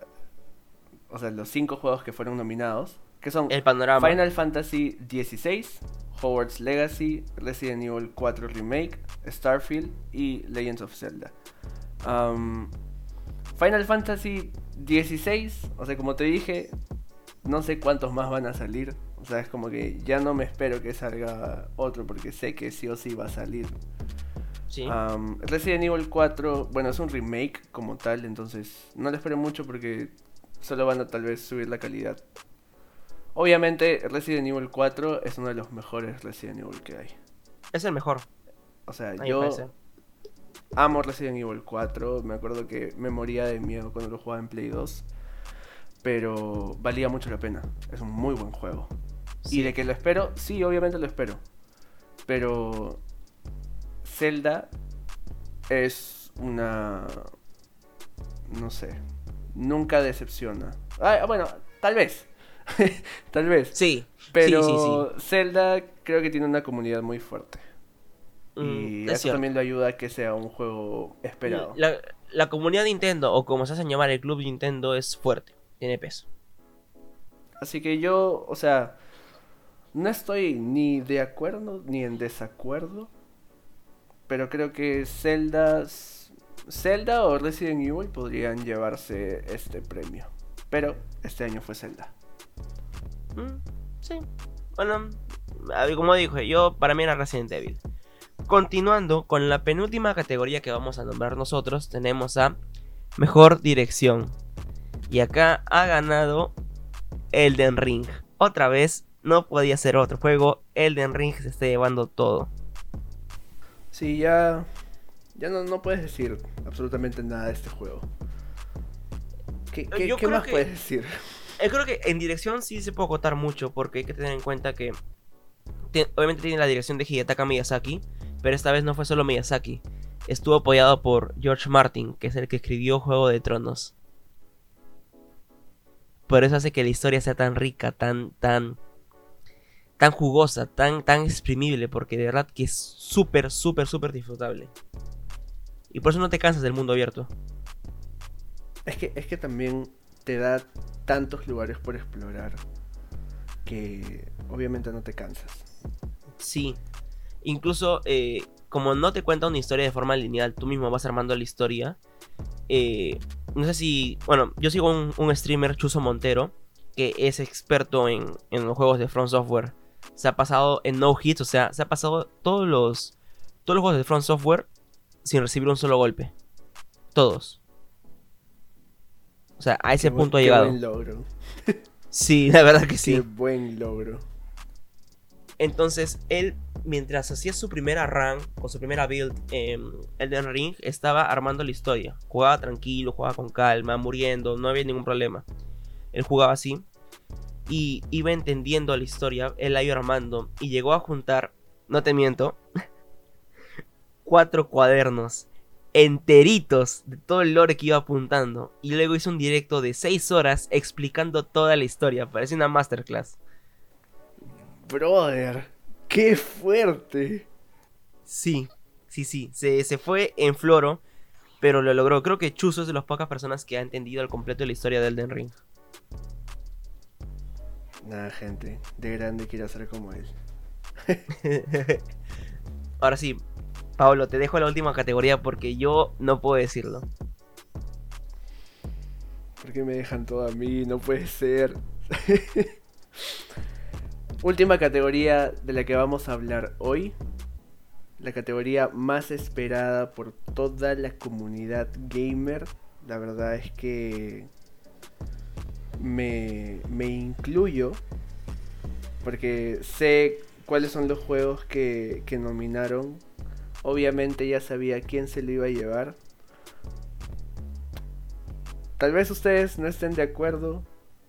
O sea, los cinco juegos que fueron nominados, que son El panorama. Final Fantasy XVI, Hogwarts Legacy, Resident Evil 4 Remake, Starfield y Legends of Zelda. Final Fantasy XVI, o sea, como te dije, no sé cuántos más van a salir. O sea, es como que ya no me espero que salga otro porque sé que sí o sí va a salir. Sí. Resident Evil 4, bueno, es un remake como tal, entonces no le espero mucho porque solo van a tal vez subir la calidad. Obviamente, Resident Evil 4 es uno de los mejores Resident Evil que hay. Es el mejor. O sea, yo parece. amo Resident Evil 4. Me acuerdo que me moría de miedo cuando lo jugaba en Play 2. pero valía mucho la pena. Es un muy buen juego. Sí. Y de que lo espero, sí, obviamente lo espero. Pero Zelda es una... No sé. Nunca decepciona. Ah, bueno, tal vez. tal vez. Sí, Pero sí, sí, Zelda creo que tiene una comunidad muy fuerte. Y Mm, es eso cierto. también le ayuda a que sea un juego esperado. La, la comunidad Nintendo, o como se hacen llamar el club Nintendo, es fuerte, tiene peso. Así que yo, o sea, no estoy ni de acuerdo ni en desacuerdo. Pero creo que Zelda, Zelda o Resident Evil podrían llevarse este premio. Pero este año fue Zelda. Mm, sí. Bueno, como dije, yo para mí era Resident Evil. Continuando con la penúltima categoría que vamos a nombrar nosotros, tenemos a Mejor Dirección. Y acá ha ganado Elden Ring. Otra vez, no podía ser otro juego. Elden Ring se está llevando todo. Sí, ya, ya no, no puedes decir absolutamente nada de este juego. ¿Qué, qué- Yo qué creo más que- puedes decir? Eh, creo que en dirección sí se puede acotar mucho, porque hay que tener en cuenta que obviamente tiene la dirección de Hidetaka Miyazaki, pero esta vez no fue solo Miyazaki. Estuvo apoyado por George Martin, que es el que escribió Juego de Tronos. Por eso hace que la historia sea tan rica, tan, tan, tan jugosa, tan, tan exprimible, porque de verdad que es súper, súper, súper disfrutable. Y por eso no te cansas del mundo abierto. Es que, es que también te da tantos lugares por explorar que obviamente no te cansas. Sí. Incluso, eh, como no te cuenta una historia de forma lineal, tú mismo vas armando la historia. eh, no sé si. Bueno, yo sigo un, un streamer, Chuso Montero, que es experto en, en los juegos de Front Software. Se ha pasado en no hits, o sea, se ha pasado todos los. Todos los juegos de Front Software sin recibir un solo golpe. Todos. O sea, a ese Qué buen- punto ha qué llegado. buen logro. Sí, la verdad que Qué sí. buen logro. Entonces, él, mientras hacía su primera run o su primera build en Elden Ring, estaba armando la historia. Jugaba tranquilo, jugaba con calma, muriendo, no había ningún problema. Él jugaba así y iba entendiendo la historia, él la iba armando y llegó a juntar, no te miento, cuatro cuadernos enteritos de todo el lore que iba apuntando. Y luego hizo un directo de 6 horas explicando toda la historia. Parece una masterclass. Brother, qué fuerte. Sí, sí, sí. Se, se fue en floro, pero lo logró. Creo que Chuzo es de las pocas personas que ha entendido al completo la historia del Elden Ring. Nada, gente, de grande quiero ser como él. Ahora sí, Pablo, te dejo la última categoría porque yo no puedo decirlo. ¿Por qué me dejan todo a mí? No puede ser. Última categoría de la que vamos a hablar hoy. La categoría más esperada por toda la comunidad gamer. La verdad es que me, me incluyo. Porque sé cuáles son los juegos que, que nominaron. Obviamente ya sabía quién se lo iba a llevar. Tal vez ustedes no estén de acuerdo.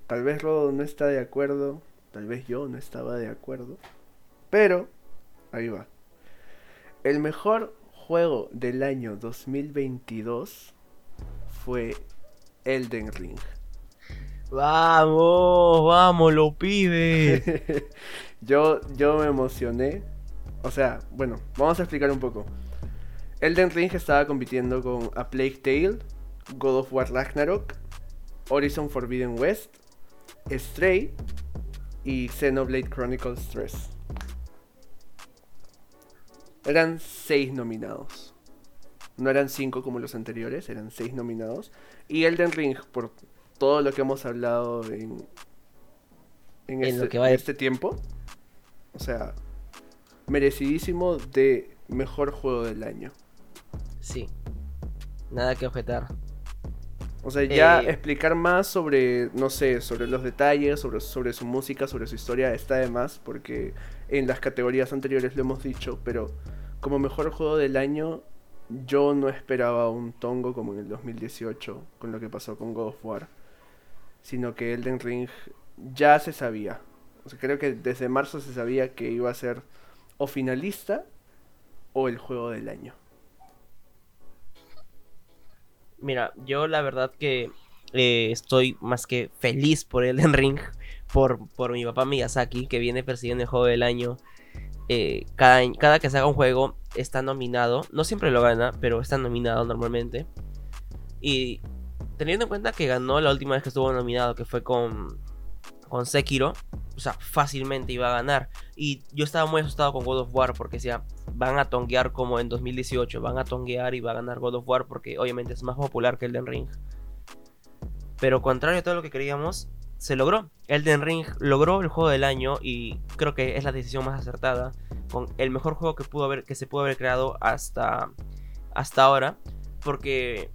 Tal vez Rodo no está de acuerdo. Tal vez yo no estaba de acuerdo. Pero, ahí va. El mejor juego del año 2022 fue Elden Ring. Vamos, vamos, lo pibe. yo, yo me emocioné. O sea, bueno, vamos a explicar un poco. Elden Ring estaba compitiendo con A Plague Tale, God of War Ragnarok, Horizon Forbidden West, Stray y Xenoblade Chronicles 3. Eran 6 nominados. No eran 5 como los anteriores, eran 6 nominados. Y Elden Ring, por todo lo que hemos hablado en, en, En este, lo que va de- en este tiempo, o sea, merecidísimo de mejor juego del año. Sí. Nada que objetar. O sea, ya Eh, explicar más sobre, no sé, sobre los detalles, sobre, sobre su música, sobre su historia, está de más, porque en las categorías anteriores lo hemos dicho, pero como mejor juego del año, yo no esperaba un tongo como en el 2018, con lo que pasó con God of War. Sino que Elden Ring ya se sabía. O sea, creo que desde marzo se sabía que iba a ser o finalista o el juego del año. Mira, yo la verdad que eh, estoy más que feliz por Elden Ring, por, por mi papá Miyazaki, que viene persiguiendo el juego del año. Eh, cada, cada que se haga un juego está nominado, no siempre lo gana, pero está nominado normalmente. Y teniendo en cuenta que ganó la última vez que estuvo nominado, que fue con, con Sekiro, o sea, fácilmente iba a ganar. Y yo estaba muy asustado con God of War porque decía, van a tonguear como en 2018, van a tonguear y va a ganar God of War porque obviamente es más popular que Elden Ring. Pero contrario a todo lo que queríamos, se logró. Elden Ring logró el juego del año y creo que es la decisión más acertada. Con el mejor juego que, pudo haber, que se pudo haber creado hasta, hasta ahora. Porque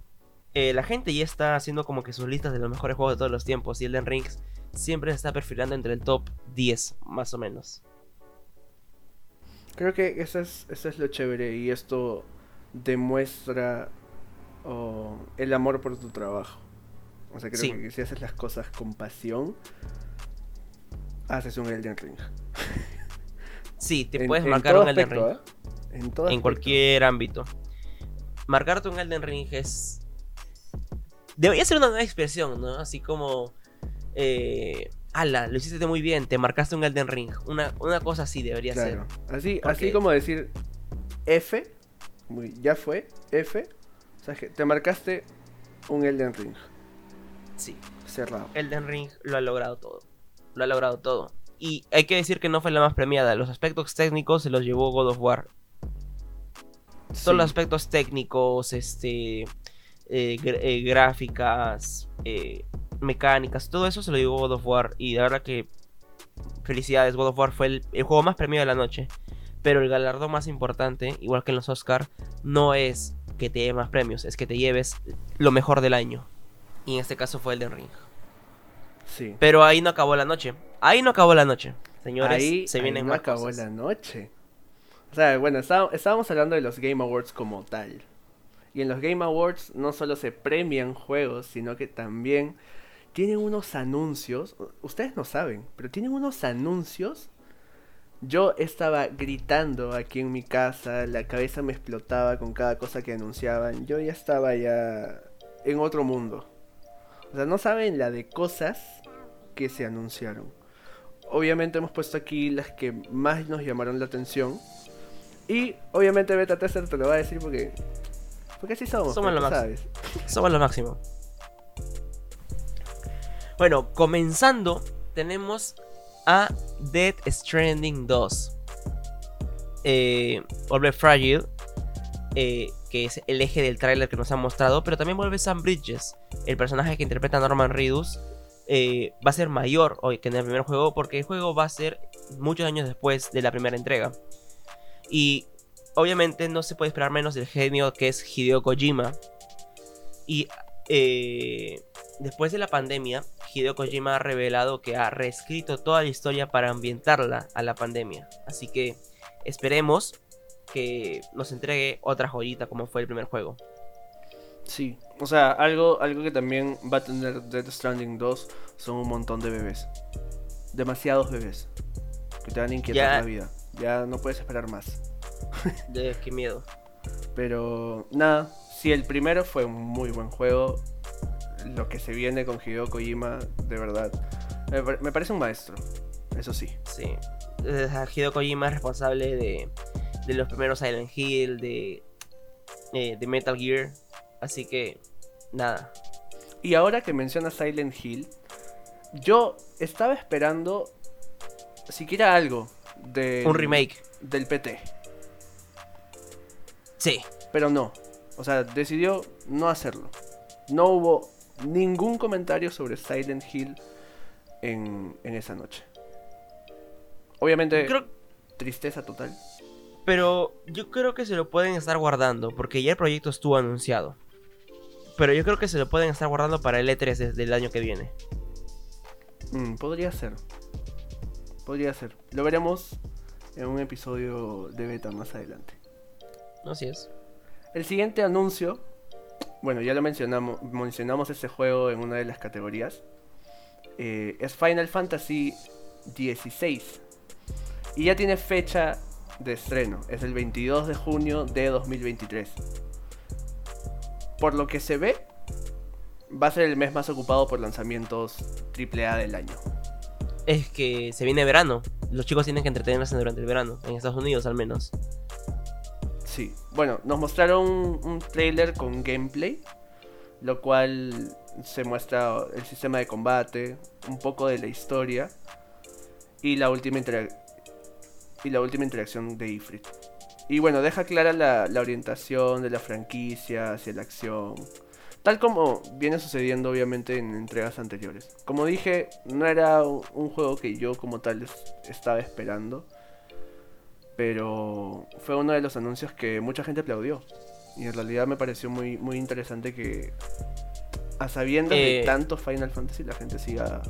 eh, la gente ya está haciendo como que sus listas de los mejores juegos de todos los tiempos. Y Elden Ring siempre se está perfilando entre el top 10, más o menos. Creo que eso es, eso es lo chévere y esto demuestra oh, el amor por tu trabajo. O sea, creo Sí. que si haces las cosas con pasión, haces un Elden Ring. Sí, te En- puedes marcar un Elden Ring. ¿ah? En, en cualquier ámbito. Marcarte un Elden Ring es. Debería ser una nueva expresión, ¿no? Así como. Eh, ala, lo hiciste muy bien, te marcaste un Elden Ring. Una, una cosa así debería Claro. Así, Porque- así como decir F, ya fue, F, o sea, que te marcaste un Elden Ring ser. Sí, cerrado. Elden Ring lo ha logrado todo. Lo ha logrado todo. Y hay que decir que no fue la más premiada. Los aspectos técnicos se los llevó God of War. Todos Sí. los aspectos técnicos, este, eh, gr- eh, gráficas, eh, mecánicas, todo eso se lo llevó God of War. Y la verdad que felicidades, God of War fue el, el juego más premiado de la noche. Pero el galardón más importante, igual que en los Oscar, no es que te lleves más premios, es que te lleves lo mejor del año. Y en este caso fue Elden Ring. Sí. Pero ahí no acabó la noche. Ahí no acabó la noche. Señores, ahí, se ahí vienen no más acabó cosas. la noche. O sea, bueno, está- estábamos hablando de los Game Awards como tal. Y en los Game Awards no solo se premian juegos, sino que también tienen unos anuncios. Ustedes no saben, pero tienen unos anuncios. Yo estaba gritando aquí en mi casa, la cabeza me explotaba con cada cosa que anunciaban. Yo ya estaba ya en otro mundo. O sea, no saben la de cosas que se anunciaron. Obviamente hemos puesto aquí las que más nos llamaron la atención. Y obviamente Beta Tester te lo va a decir porque. Porque así somos. Somos lo máximo. sabes. Somos lo máximo. Bueno, comenzando, tenemos a Dead Stranding 2. Eh, vuelve Fragile, eh, que es el eje del tráiler que nos han mostrado, pero también vuelve Sam Bridges, el personaje que interpreta Norman Reedus. eh, va a ser mayor hoy que en el primer juego, porque el juego va a ser muchos años después de la primera entrega. Y obviamente no se puede esperar menos del genio que es Hideo Kojima. Y eh, después de la pandemia, Hideo Kojima ha revelado que ha reescrito toda la historia para ambientarla a la pandemia. Así que esperemos que nos entregue otra joyita como fue el primer juego. Sí. O sea, algo, algo que también va a tener Dead Stranding 2 son un montón de bebés. Demasiados bebés. Que te van a inquietar Ya. la vida. Ya no puedes esperar más. De qué miedo. Pero nada, si el primero fue un muy buen juego, lo que se viene con Hideo Kojima, de verdad, me, par- me parece un maestro. Eso sí. Sí. Eh, Hideo Kojima es responsable de, de los primeros Silent Hill, de, eh, de Metal Gear. Así que, nada. Y ahora que menciona Silent Hill, yo estaba esperando siquiera algo de Un remake. del PT, Sí. pero no. O sea, decidió no hacerlo. No hubo ningún comentario sobre Silent Hill en, en esa noche. Obviamente, Creo, tristeza total. Pero yo creo que se lo pueden estar guardando, porque ya el proyecto estuvo anunciado. Pero yo creo que se lo pueden estar guardando para el E3 desde el año que viene. Mm, podría ser. Podría ser. Lo veremos en un episodio de beta más adelante. Así es. El siguiente anuncio, bueno, ya lo mencionamos, mencionamos este juego en una de las categorías. eh, es Final Fantasy XVI. Y ya tiene fecha de estreno, es el 22 de junio de 2023. Por lo que se ve, va a ser el mes más ocupado por lanzamientos AAA del año. Es que se viene verano. Los chicos tienen que entretenerse durante el verano, en Estados Unidos al menos. Sí, bueno, nos mostraron un, trailer con gameplay, lo cual se muestra el sistema de combate, un poco de la historia y la última, y la última interacción de Ifrit. Y bueno, deja clara la, la orientación de la franquicia hacia la acción, tal como viene sucediendo obviamente en entregas anteriores. Como dije, no era un, juego que yo como tal es- estaba esperando, pero fue uno de los anuncios que mucha gente aplaudió. Y en realidad me pareció muy, muy interesante que a sabiendas de Eh, tantos Final Fantasy la gente siga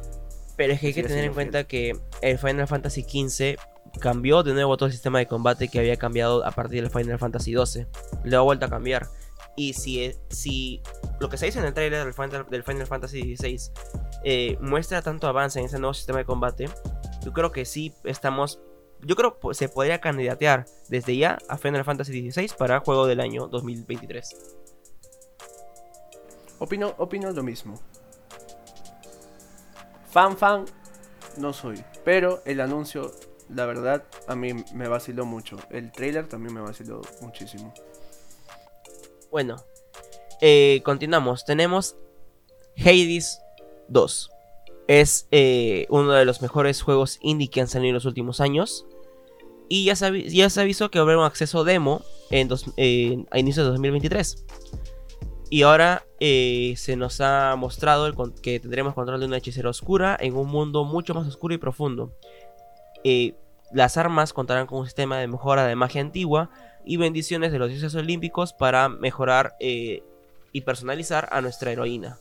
Pero es que hay que tener en cuenta que el Final Fantasy XV cambió de nuevo todo el sistema de combate que había cambiado a partir del Final Fantasy XII. Lo ha vuelto a cambiar. Y si, si lo que se dice en el trailer del Final, del Final Fantasy XVI eh, muestra tanto avance en ese nuevo sistema de combate, yo creo que sí estamos. Yo creo que se podría candidatear desde ya a Final Fantasy XVI para juego del año 2023. Opino, opino lo mismo. Fan fan no soy, pero el anuncio, la verdad, a mí me vaciló mucho. El trailer también me vaciló muchísimo. Bueno, eh, continuamos. Tenemos Hades 2. Es eh, uno de los mejores juegos indie que han salido en los últimos años. Y ya se, ya se avisó que va a haber un acceso demo en dos- a inicios de 2023. Y ahora eh, se nos ha mostrado el que tendremos control de una hechicera oscura en un mundo mucho más oscuro y profundo. Eh, las armas contarán con un sistema de mejora de magia antigua y bendiciones de los dioses olímpicos para mejorar eh, y personalizar a nuestra heroína.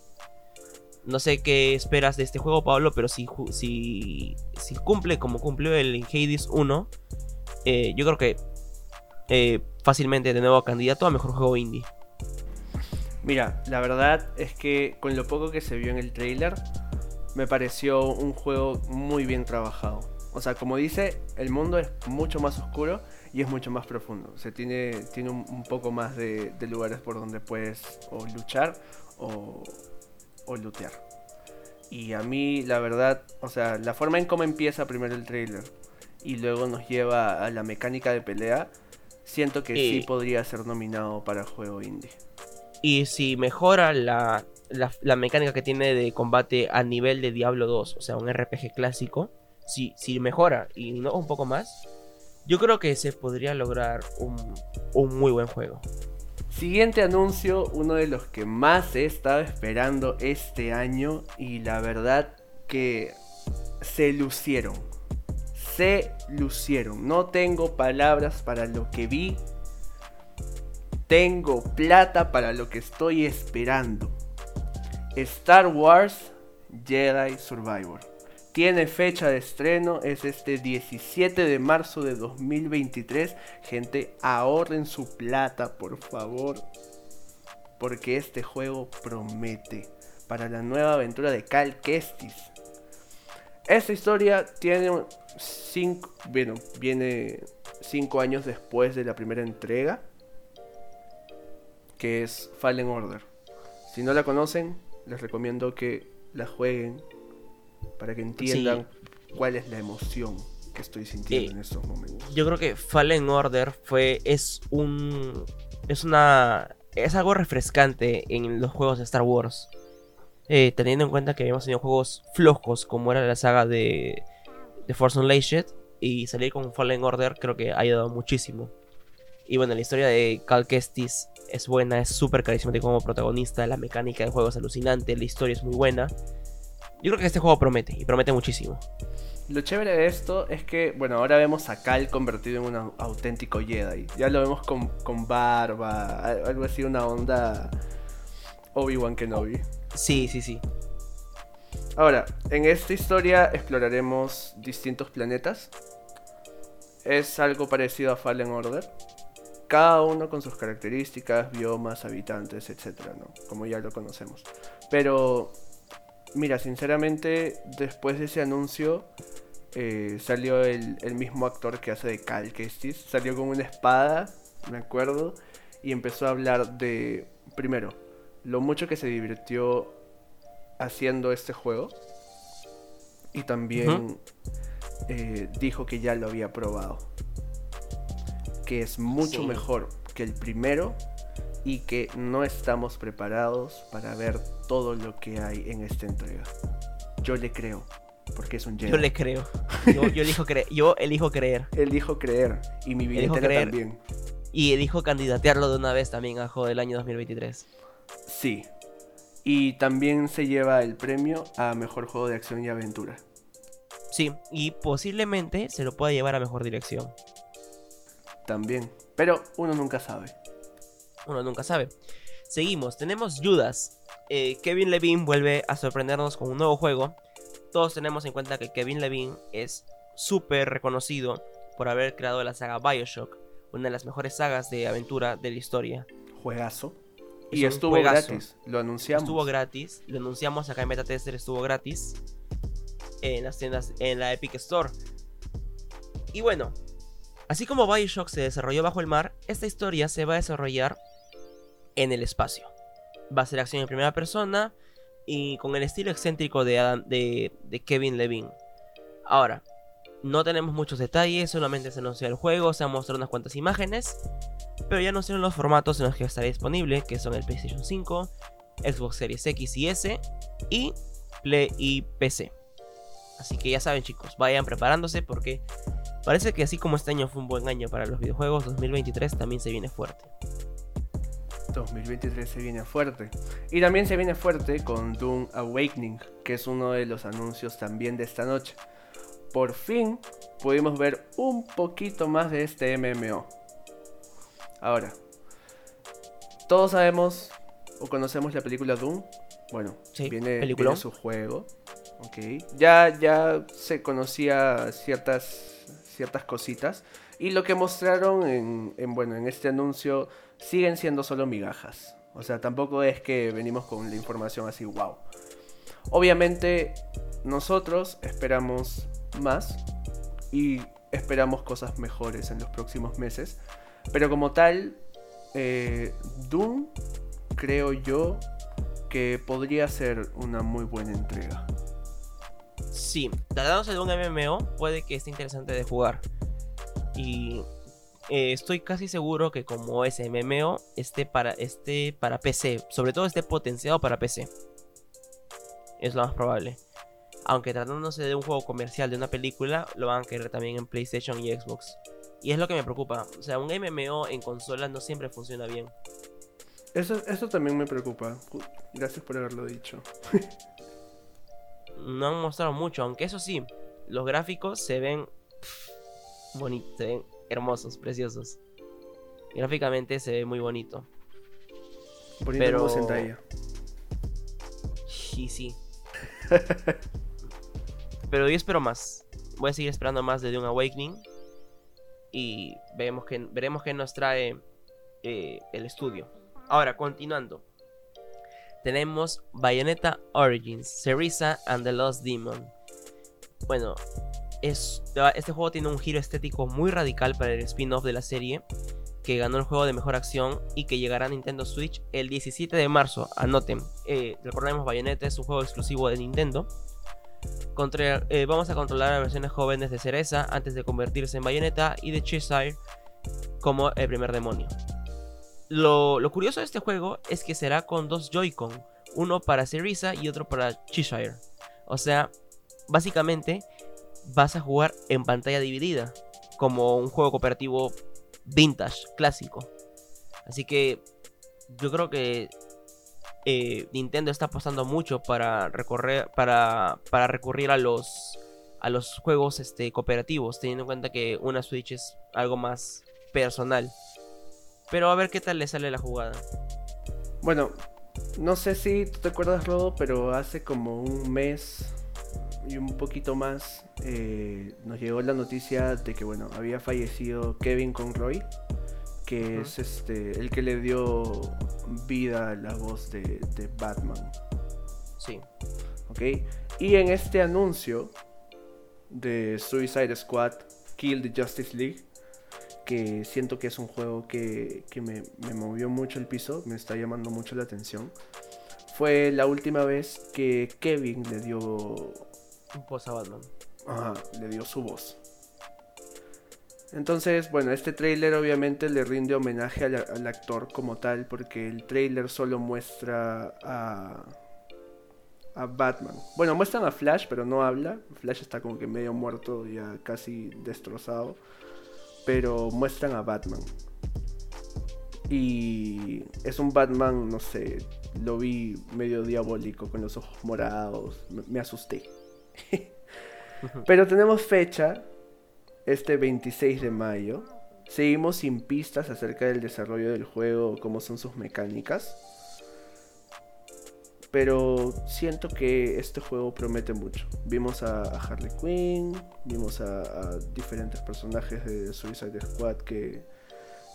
No sé qué esperas de este juego, Pablo, pero si, si, si cumple como cumplió el Hades 1, eh, yo creo que eh, fácilmente de nuevo candidato a mejor juego indie. Mira, la verdad es que con lo poco que se vio en el trailer, me pareció un juego muy bien trabajado. O sea, como dice, el mundo es mucho más oscuro y es mucho más profundo. O sea, tiene, tiene un, poco más de, lugares por donde puedes luchar o, o lootear. Y a mí, la verdad, o sea, la forma en cómo empieza primero el trailer y luego nos lleva a la mecánica de pelea, siento que sí podría ser nominado para juego indie. Y si mejora la, la, la mecánica que tiene de combate a nivel de Diablo 2, o sea, un RPG clásico, si, si mejora y no un poco más, yo creo que se podría lograr un, un muy buen juego. Siguiente anuncio, uno de los que más he estado esperando este año y la verdad que se lucieron. Se lucieron. No tengo palabras para lo que vi. Tengo plata para lo que estoy esperando. Star Wars Jedi Survivor. Tiene fecha de estreno, es este 17 de marzo de 2023. Gente, ahorren su plata, por favor. Porque este juego promete para la nueva aventura de Cal Kestis. Esta historia tiene cinco, bueno, viene 5 años después de la primera entrega, que es Fallen Order. Si no la conocen, les recomiendo que la jueguen para que entiendan cuál es la emoción que estoy sintiendo Eh, en estos momentos. Yo creo que Fallen Order fue. es un. es una. es algo refrescante en los juegos de Star Wars. Eh, teniendo en cuenta que habíamos tenido juegos flojos como era la saga de. De Force Unleashed. Y salir con Fallen Order creo que ha ayudado muchísimo. Y bueno, la historia de Cal Kestis es buena, es súper carismático como protagonista, la mecánica del juego es alucinante, la historia es muy buena. Yo creo que este juego promete, y promete muchísimo. Lo chévere de esto es que, bueno, ahora vemos a Cal convertido en un au- auténtico Jedi. Ya lo vemos con, con barba, al- algo así, una onda Obi-Wan Kenobi. Sí, sí, sí. Ahora, en esta historia exploraremos distintos planetas. Es algo parecido a Fallen Order. Cada uno con sus características, biomas, habitantes, etc. Como ya lo conocemos. Pero mira, sinceramente, después de ese anuncio, eh, salió el, el mismo actor que hace de Cal Kestis. Salió con una espada, me acuerdo, y empezó a hablar de, primero, lo mucho que se divirtió haciendo este juego. Y también eh, dijo que ya lo había probado. Que es mucho Sí. mejor que el primero y que no estamos preparados para ver todo lo que hay en esta entrega. Yo le creo, porque es un Jedi. Yo le creo. Yo, yo elijo, cre- yo elijo creer. Elijo creer y mi billetera creer. también. Y elijo candidatearlo de una vez también a juego del año 2023. Sí. Y también se lleva el premio a mejor juego de acción y aventura. Sí, y posiblemente se lo pueda llevar a mejor dirección. También. Pero uno nunca sabe. Uno nunca sabe. Seguimos, tenemos Judas. Eh, Kevin Levine vuelve a sorprendernos con un nuevo juego. Todos tenemos en cuenta que Kevin Levine es súper reconocido por haber creado la saga Bioshock, una de las mejores sagas de aventura de la historia. Juegazo. Y estuvo gratis. Lo anunciamos. Estuvo gratis, lo anunciamos acá en Beta Tester, estuvo gratis en las tiendas, en la Epic Store. Y bueno, así como Bioshock se desarrolló bajo el mar, esta historia se va a desarrollar en el espacio. Va a ser acción en primera persona y con el estilo excéntrico de, Adam- de, de Kevin Levine. Ahora, no tenemos muchos detalles, solamente se anunció el juego, se han mostrado unas cuantas imágenes, pero ya anunciaron los formatos en los que estará disponible, que son el PlayStation 5, Xbox Series X y S y Play y PC. Así que ya saben chicos, vayan preparándose porque parece que así como este año fue un buen año para los videojuegos, 2023 también se viene fuerte. 2023 se viene fuerte. Y también se viene fuerte con Doom Awakening, que es uno de los anuncios también de esta noche. Por fin pudimos ver un poquito más de este MMO. Ahora, todos sabemos o conocemos la película Doom. Bueno, Sí, viene, viene su juego. Ok. Ya, ya se conocía ciertas, ciertas cositas. Y lo que mostraron en, en, bueno, en este anuncio siguen siendo solo migajas. O sea, tampoco es que venimos con la información así, wow. Obviamente, nosotros esperamos más y esperamos cosas mejores en los próximos meses. Pero como tal, eh, Doom, creo yo que podría ser una muy buena entrega. Sí, tratándose de un MMO, puede que esté interesante de jugar. Y eh, estoy casi seguro que como es MMO, esté para, esté para PC. Sobre todo esté potenciado para PC. Es lo más probable. Aunque tratándose de un juego comercial, de una película, lo van a querer también en PlayStation y Xbox. Y es lo que me preocupa. O sea, un MMO en consola no siempre funciona bien. Eso, eso también me preocupa. Gracias por haberlo dicho. no han mostrado mucho, aunque eso sí, los gráficos se ven bonitos, se ven hermosos, preciosos. Gráficamente se ve muy bonito. Bonito Pero- como Zendaya. Sí. Pero yo espero más. Voy a seguir esperando más de Dune Awakening. Y veremos que, veremos qué nos trae eh, el estudio. Ahora, continuando. Tenemos Bayonetta Origins, Cerisa and the Lost Demon. Bueno, es- este juego tiene un giro estético muy radical para el spin-off de la serie, que ganó el juego de mejor acción y que llegará a Nintendo Switch el 17 de marzo. Anoten, eh, recordemos Bayonetta es un juego exclusivo de Nintendo. Eh, vamos a controlar a versiones jóvenes de Cereza antes de convertirse en Bayonetta y de Cheshire como el primer demonio. Lo, lo curioso de este juego es que será con dos Joy-Con, uno para Cereza y otro para Cheshire. O sea, básicamente vas a jugar en pantalla dividida, como un juego cooperativo vintage, clásico. Así que yo creo que eh, Nintendo está apostando mucho para recorrer, para, recurrir a los a los juegos este, cooperativos, teniendo en cuenta que una Switch es algo más personal. Pero a ver qué tal le sale la jugada. Bueno, no sé si tú te acuerdas, Rodo, pero hace como un mes y un poquito más eh, nos llegó la noticia de que, bueno, había fallecido Kevin Conroy, que es este el que le dio vida a la voz de, de Batman. Sí. ¿ok? Y en este anuncio de Suicide Squad, Kill the Justice League, que siento que es un juego que, que me, me movió mucho el piso, me está llamando mucho la atención. Fue la última vez que Kevin le dio, Un post a Batman. ajá, le dio su voz. Entonces, bueno, este tráiler obviamente le rinde homenaje al, al actor como tal, porque el tráiler solo muestra a, a Batman. Bueno, muestran a Flash, pero no habla. Flash está como que medio muerto, ya casi destrozado. Pero muestran a Batman. Y es un Batman, no sé, lo vi medio diabólico, con los ojos morados. Me, me asusté. pero tenemos fecha, este 26 de mayo. Seguimos sin pistas acerca del desarrollo del juego, cómo son sus mecánicas. Pero siento que este juego promete mucho. Vimos a, a Harley Quinn, vimos a, a diferentes personajes de Suicide Squad que,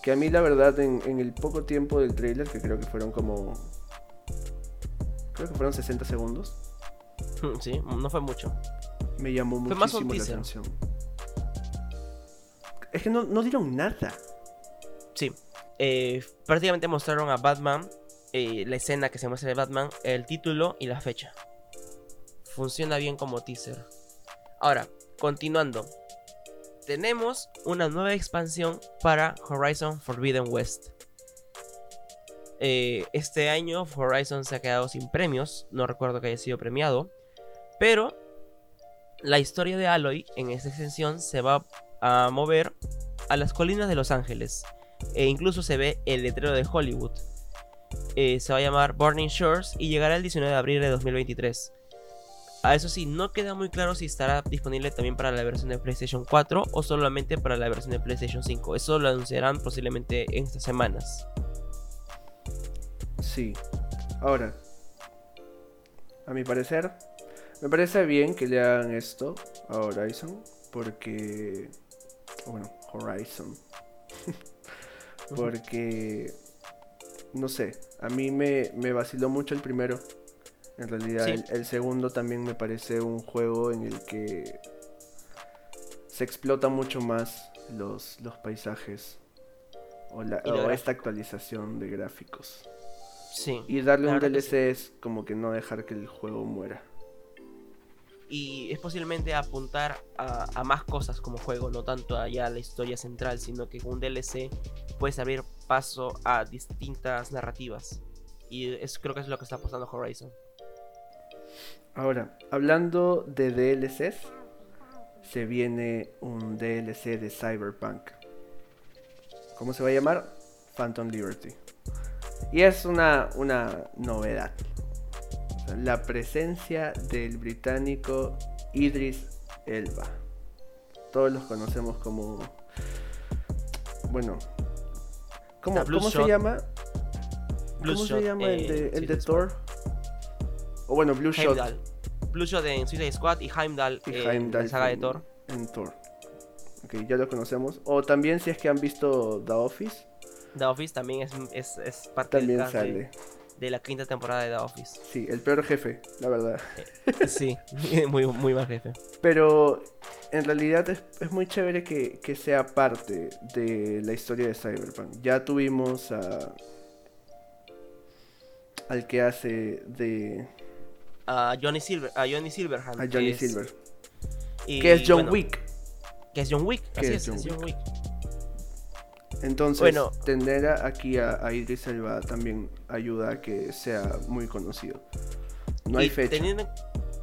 que a mí la verdad en, en el poco tiempo del trailer, que creo que fueron como... Creo que fueron 60 segundos, Sí, no fue mucho. me llamó Fue más muchísimo la atención. Es que no, no dieron nada. Sí. Eh, prácticamente mostraron a Batman, eh, la escena que se muestra de Batman, el título y la fecha. Funciona bien como teaser. Ahora, continuando. Tenemos una nueva expansión para Horizon Forbidden West. Eh, este año Horizon se ha quedado sin premios, no recuerdo que haya sido premiado, pero la historia de Aloy en esta extensión se va a mover a las colinas de Los Ángeles e incluso se ve el letrero de Hollywood. Eh, se va a llamar Burning Shores y llegará el 19 de abril de 2023. A eso sí, no queda muy claro si estará disponible también para la versión de PlayStation 4 o solamente para la versión de PlayStation 5. Eso lo anunciarán posiblemente en estas semanas. Sí. Ahora, a mi parecer, me parece bien que le hagan esto a Horizon, porque... Bueno, Horizon. porque... No sé, a mí me, me vaciló mucho el primero. En realidad, Sí. el, el segundo también me parece un juego en el que se explota mucho más los, los paisajes o, la- o esta actualización de gráficos. Sí. Y darle un DLC sí. es como que no dejar que el juego muera. Y es posiblemente apuntar a, más cosas como juego, no tanto allá a la historia central, sino que con un DLC puedes abrir paso a distintas narrativas. Y es, creo que es lo que está apostando Horizon. Ahora, hablando de DLCs, se viene un DLC de Cyberpunk. ¿Cómo se va a llamar? Phantom Liberty. Y es una, una novedad. La presencia del británico Idris Elba. Todos los conocemos como... Bueno. ¿Cómo, ¿cómo se Shot. llama? Blue ¿Cómo Shot, se llama el eh, de, el Suicide de. Thor? O bueno, Blue Shot. Heimdall. Blue Shot en Suicide Squad y Heimdall y en la saga de Thor. En Thor. Ok, ya lo conocemos. O también si es que han visto The Office, The Office también es, es, es parte también del de, sale. De la quinta temporada de The Office. Sí, el peor jefe, la verdad. sí, muy, muy mal jefe. Pero en realidad es, es muy chévere que, que sea parte de la historia de Cyberpunk. Ya tuvimos a... Al que hace de... A Johnny Silver, a Johnny Silverhand. A Johnny que es- Silver. y, Que es John bueno, Wick. Que es John Wick, así es es, John es John Wick. Entonces, Bueno. tener a- aquí a, a Idris Elba también ayuda a que sea muy conocido. No hay Y fecha. Teniendo,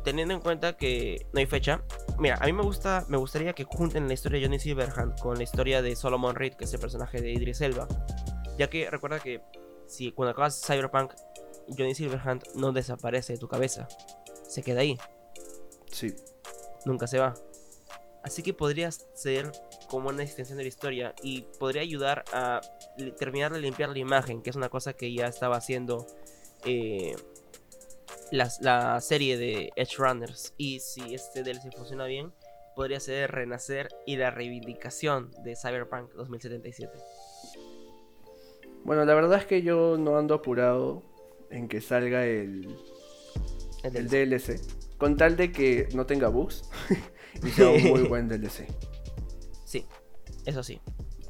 teniendo en cuenta que no hay fecha. Mira, a mí me gusta, me gustaría que junten la historia de Johnny Silverhand con la historia de Solomon Reed, que es el personaje de Idris Elba. Ya que recuerda que si cuando acabas Cyberpunk, Johnny Silverhand no desaparece de tu cabeza. Se queda ahí, Sí. nunca se va. Así que podría ser como una extensión de la historia y podría ayudar a terminar de limpiar la imagen, que es una cosa que ya estaba haciendo eh, la, serie de Edge Runners. Y si este DLC funciona bien, podría ser renacer y la reivindicación de Cyberpunk 2077. Bueno, la verdad es que yo no ando apurado en que salga el, El el DLC. DLC. Con tal de que no tenga bugs y sea un muy buen DLC. Eso sí.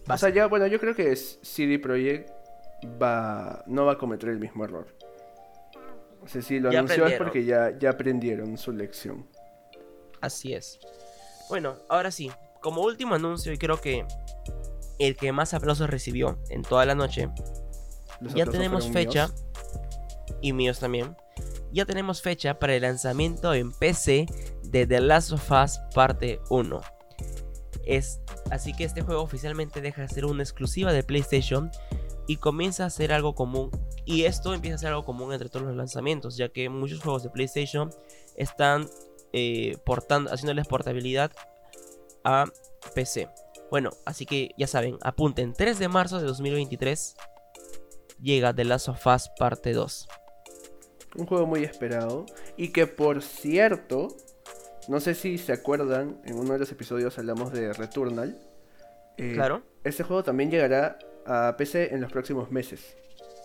O sea, ya, bueno, yo creo que CD Projekt va, no va a cometer el mismo error. O sea, si lo Ya anunció es porque ya, ya aprendieron su lección. Así es. Bueno, ahora sí, como último anuncio, y creo que el que más aplausos recibió en toda la noche, Los ya tenemos fecha, míos. y míos también, ya tenemos fecha para el lanzamiento en PC de The Last of Us Parte 1. Es, así que este juego oficialmente deja de ser una exclusiva de PlayStation y comienza a ser algo común. Y esto empieza a ser algo común entre todos los lanzamientos, ya que muchos juegos de PlayStation están eh, haciéndoles portabilidad a PC. Bueno, así que ya saben, apunten, 3 de marzo de 2023 llega The Last of Us Parte 2. Un juego muy esperado. Y que por cierto, no sé si se acuerdan, en uno de los episodios hablamos de Returnal. Eh, Claro. Este juego también llegará a PC en los próximos meses.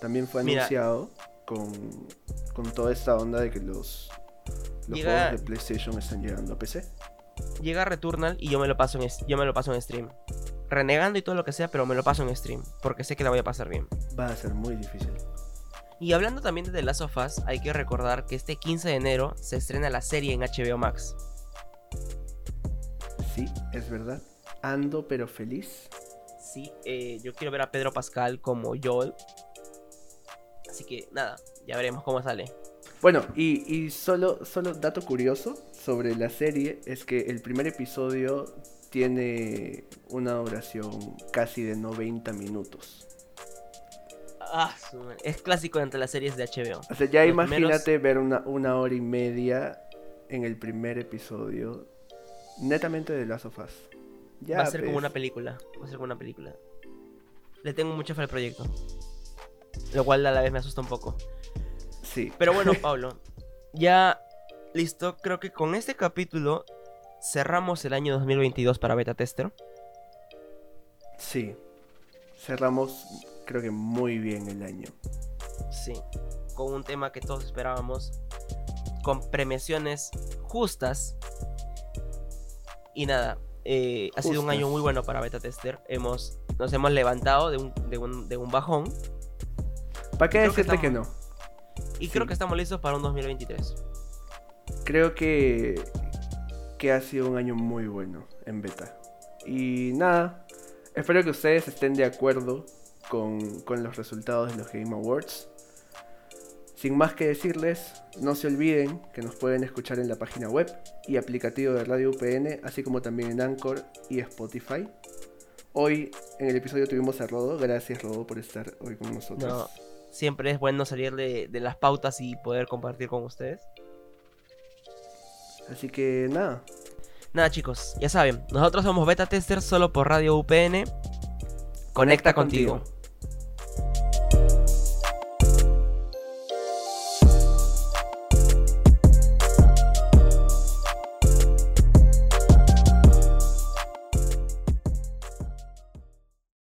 También fue Mira. anunciado con, con toda esta onda de que los, los Llega- juegos de PlayStation están llegando a PC. Llega Returnal y yo me lo paso en yo me lo paso en stream. Renegando y todo lo que sea, pero me lo paso en stream, porque sé que la voy a pasar bien. Va a ser muy difícil. Y hablando también de The Last of Us, hay que recordar que este 15 de enero se estrena la serie en HBO Max. Sí, es verdad. Ando pero feliz. Sí, eh, yo quiero ver a Pedro Pascal como Joel. Así que nada, ya veremos cómo sale. Bueno, y, y solo, solo dato curioso sobre la serie es que el primer episodio tiene una duración casi de 90 minutos. Ah, es clásico entre las series de HBO. O sea, ya Los imagínate ver una, una hora y media en el primer episodio netamente de Last of Us. Ya, Va a ser como pues. una película. Va a ser como una película. Le tengo mucha fe al proyecto. Lo cual a la vez me asusta un poco. Sí. Pero bueno, Pablo, ya listo. Creo que con este capítulo cerramos el año 2022 para Beta Tester. Sí. Cerramos, creo que muy bien el año. Sí. Con un tema que todos esperábamos. Con premiaciones justas. Y nada. eh, ha sido un año muy bueno para Beta Tester. Hemos, nos hemos levantado de un, de un, de un bajón. ¿Para qué que decirte que no? Y Sí. creo que estamos listos para un 2023. Creo que, que ha sido un año muy bueno en beta. Y nada, espero que ustedes estén de acuerdo con, con los resultados de los Game Awards. Sin más que decirles, no se olviden que nos pueden escuchar en la página web y aplicativo de Radio UPN, así como también en Anchor y Spotify. Hoy en el episodio tuvimos a Rodo, gracias Rodo por estar hoy con nosotros. No. Siempre es bueno salir de, de las pautas y poder compartir con ustedes. Así que nada, Nada chicos, ya saben, nosotros somos Beta Tester solo por Radio UPN. Conecta contigo.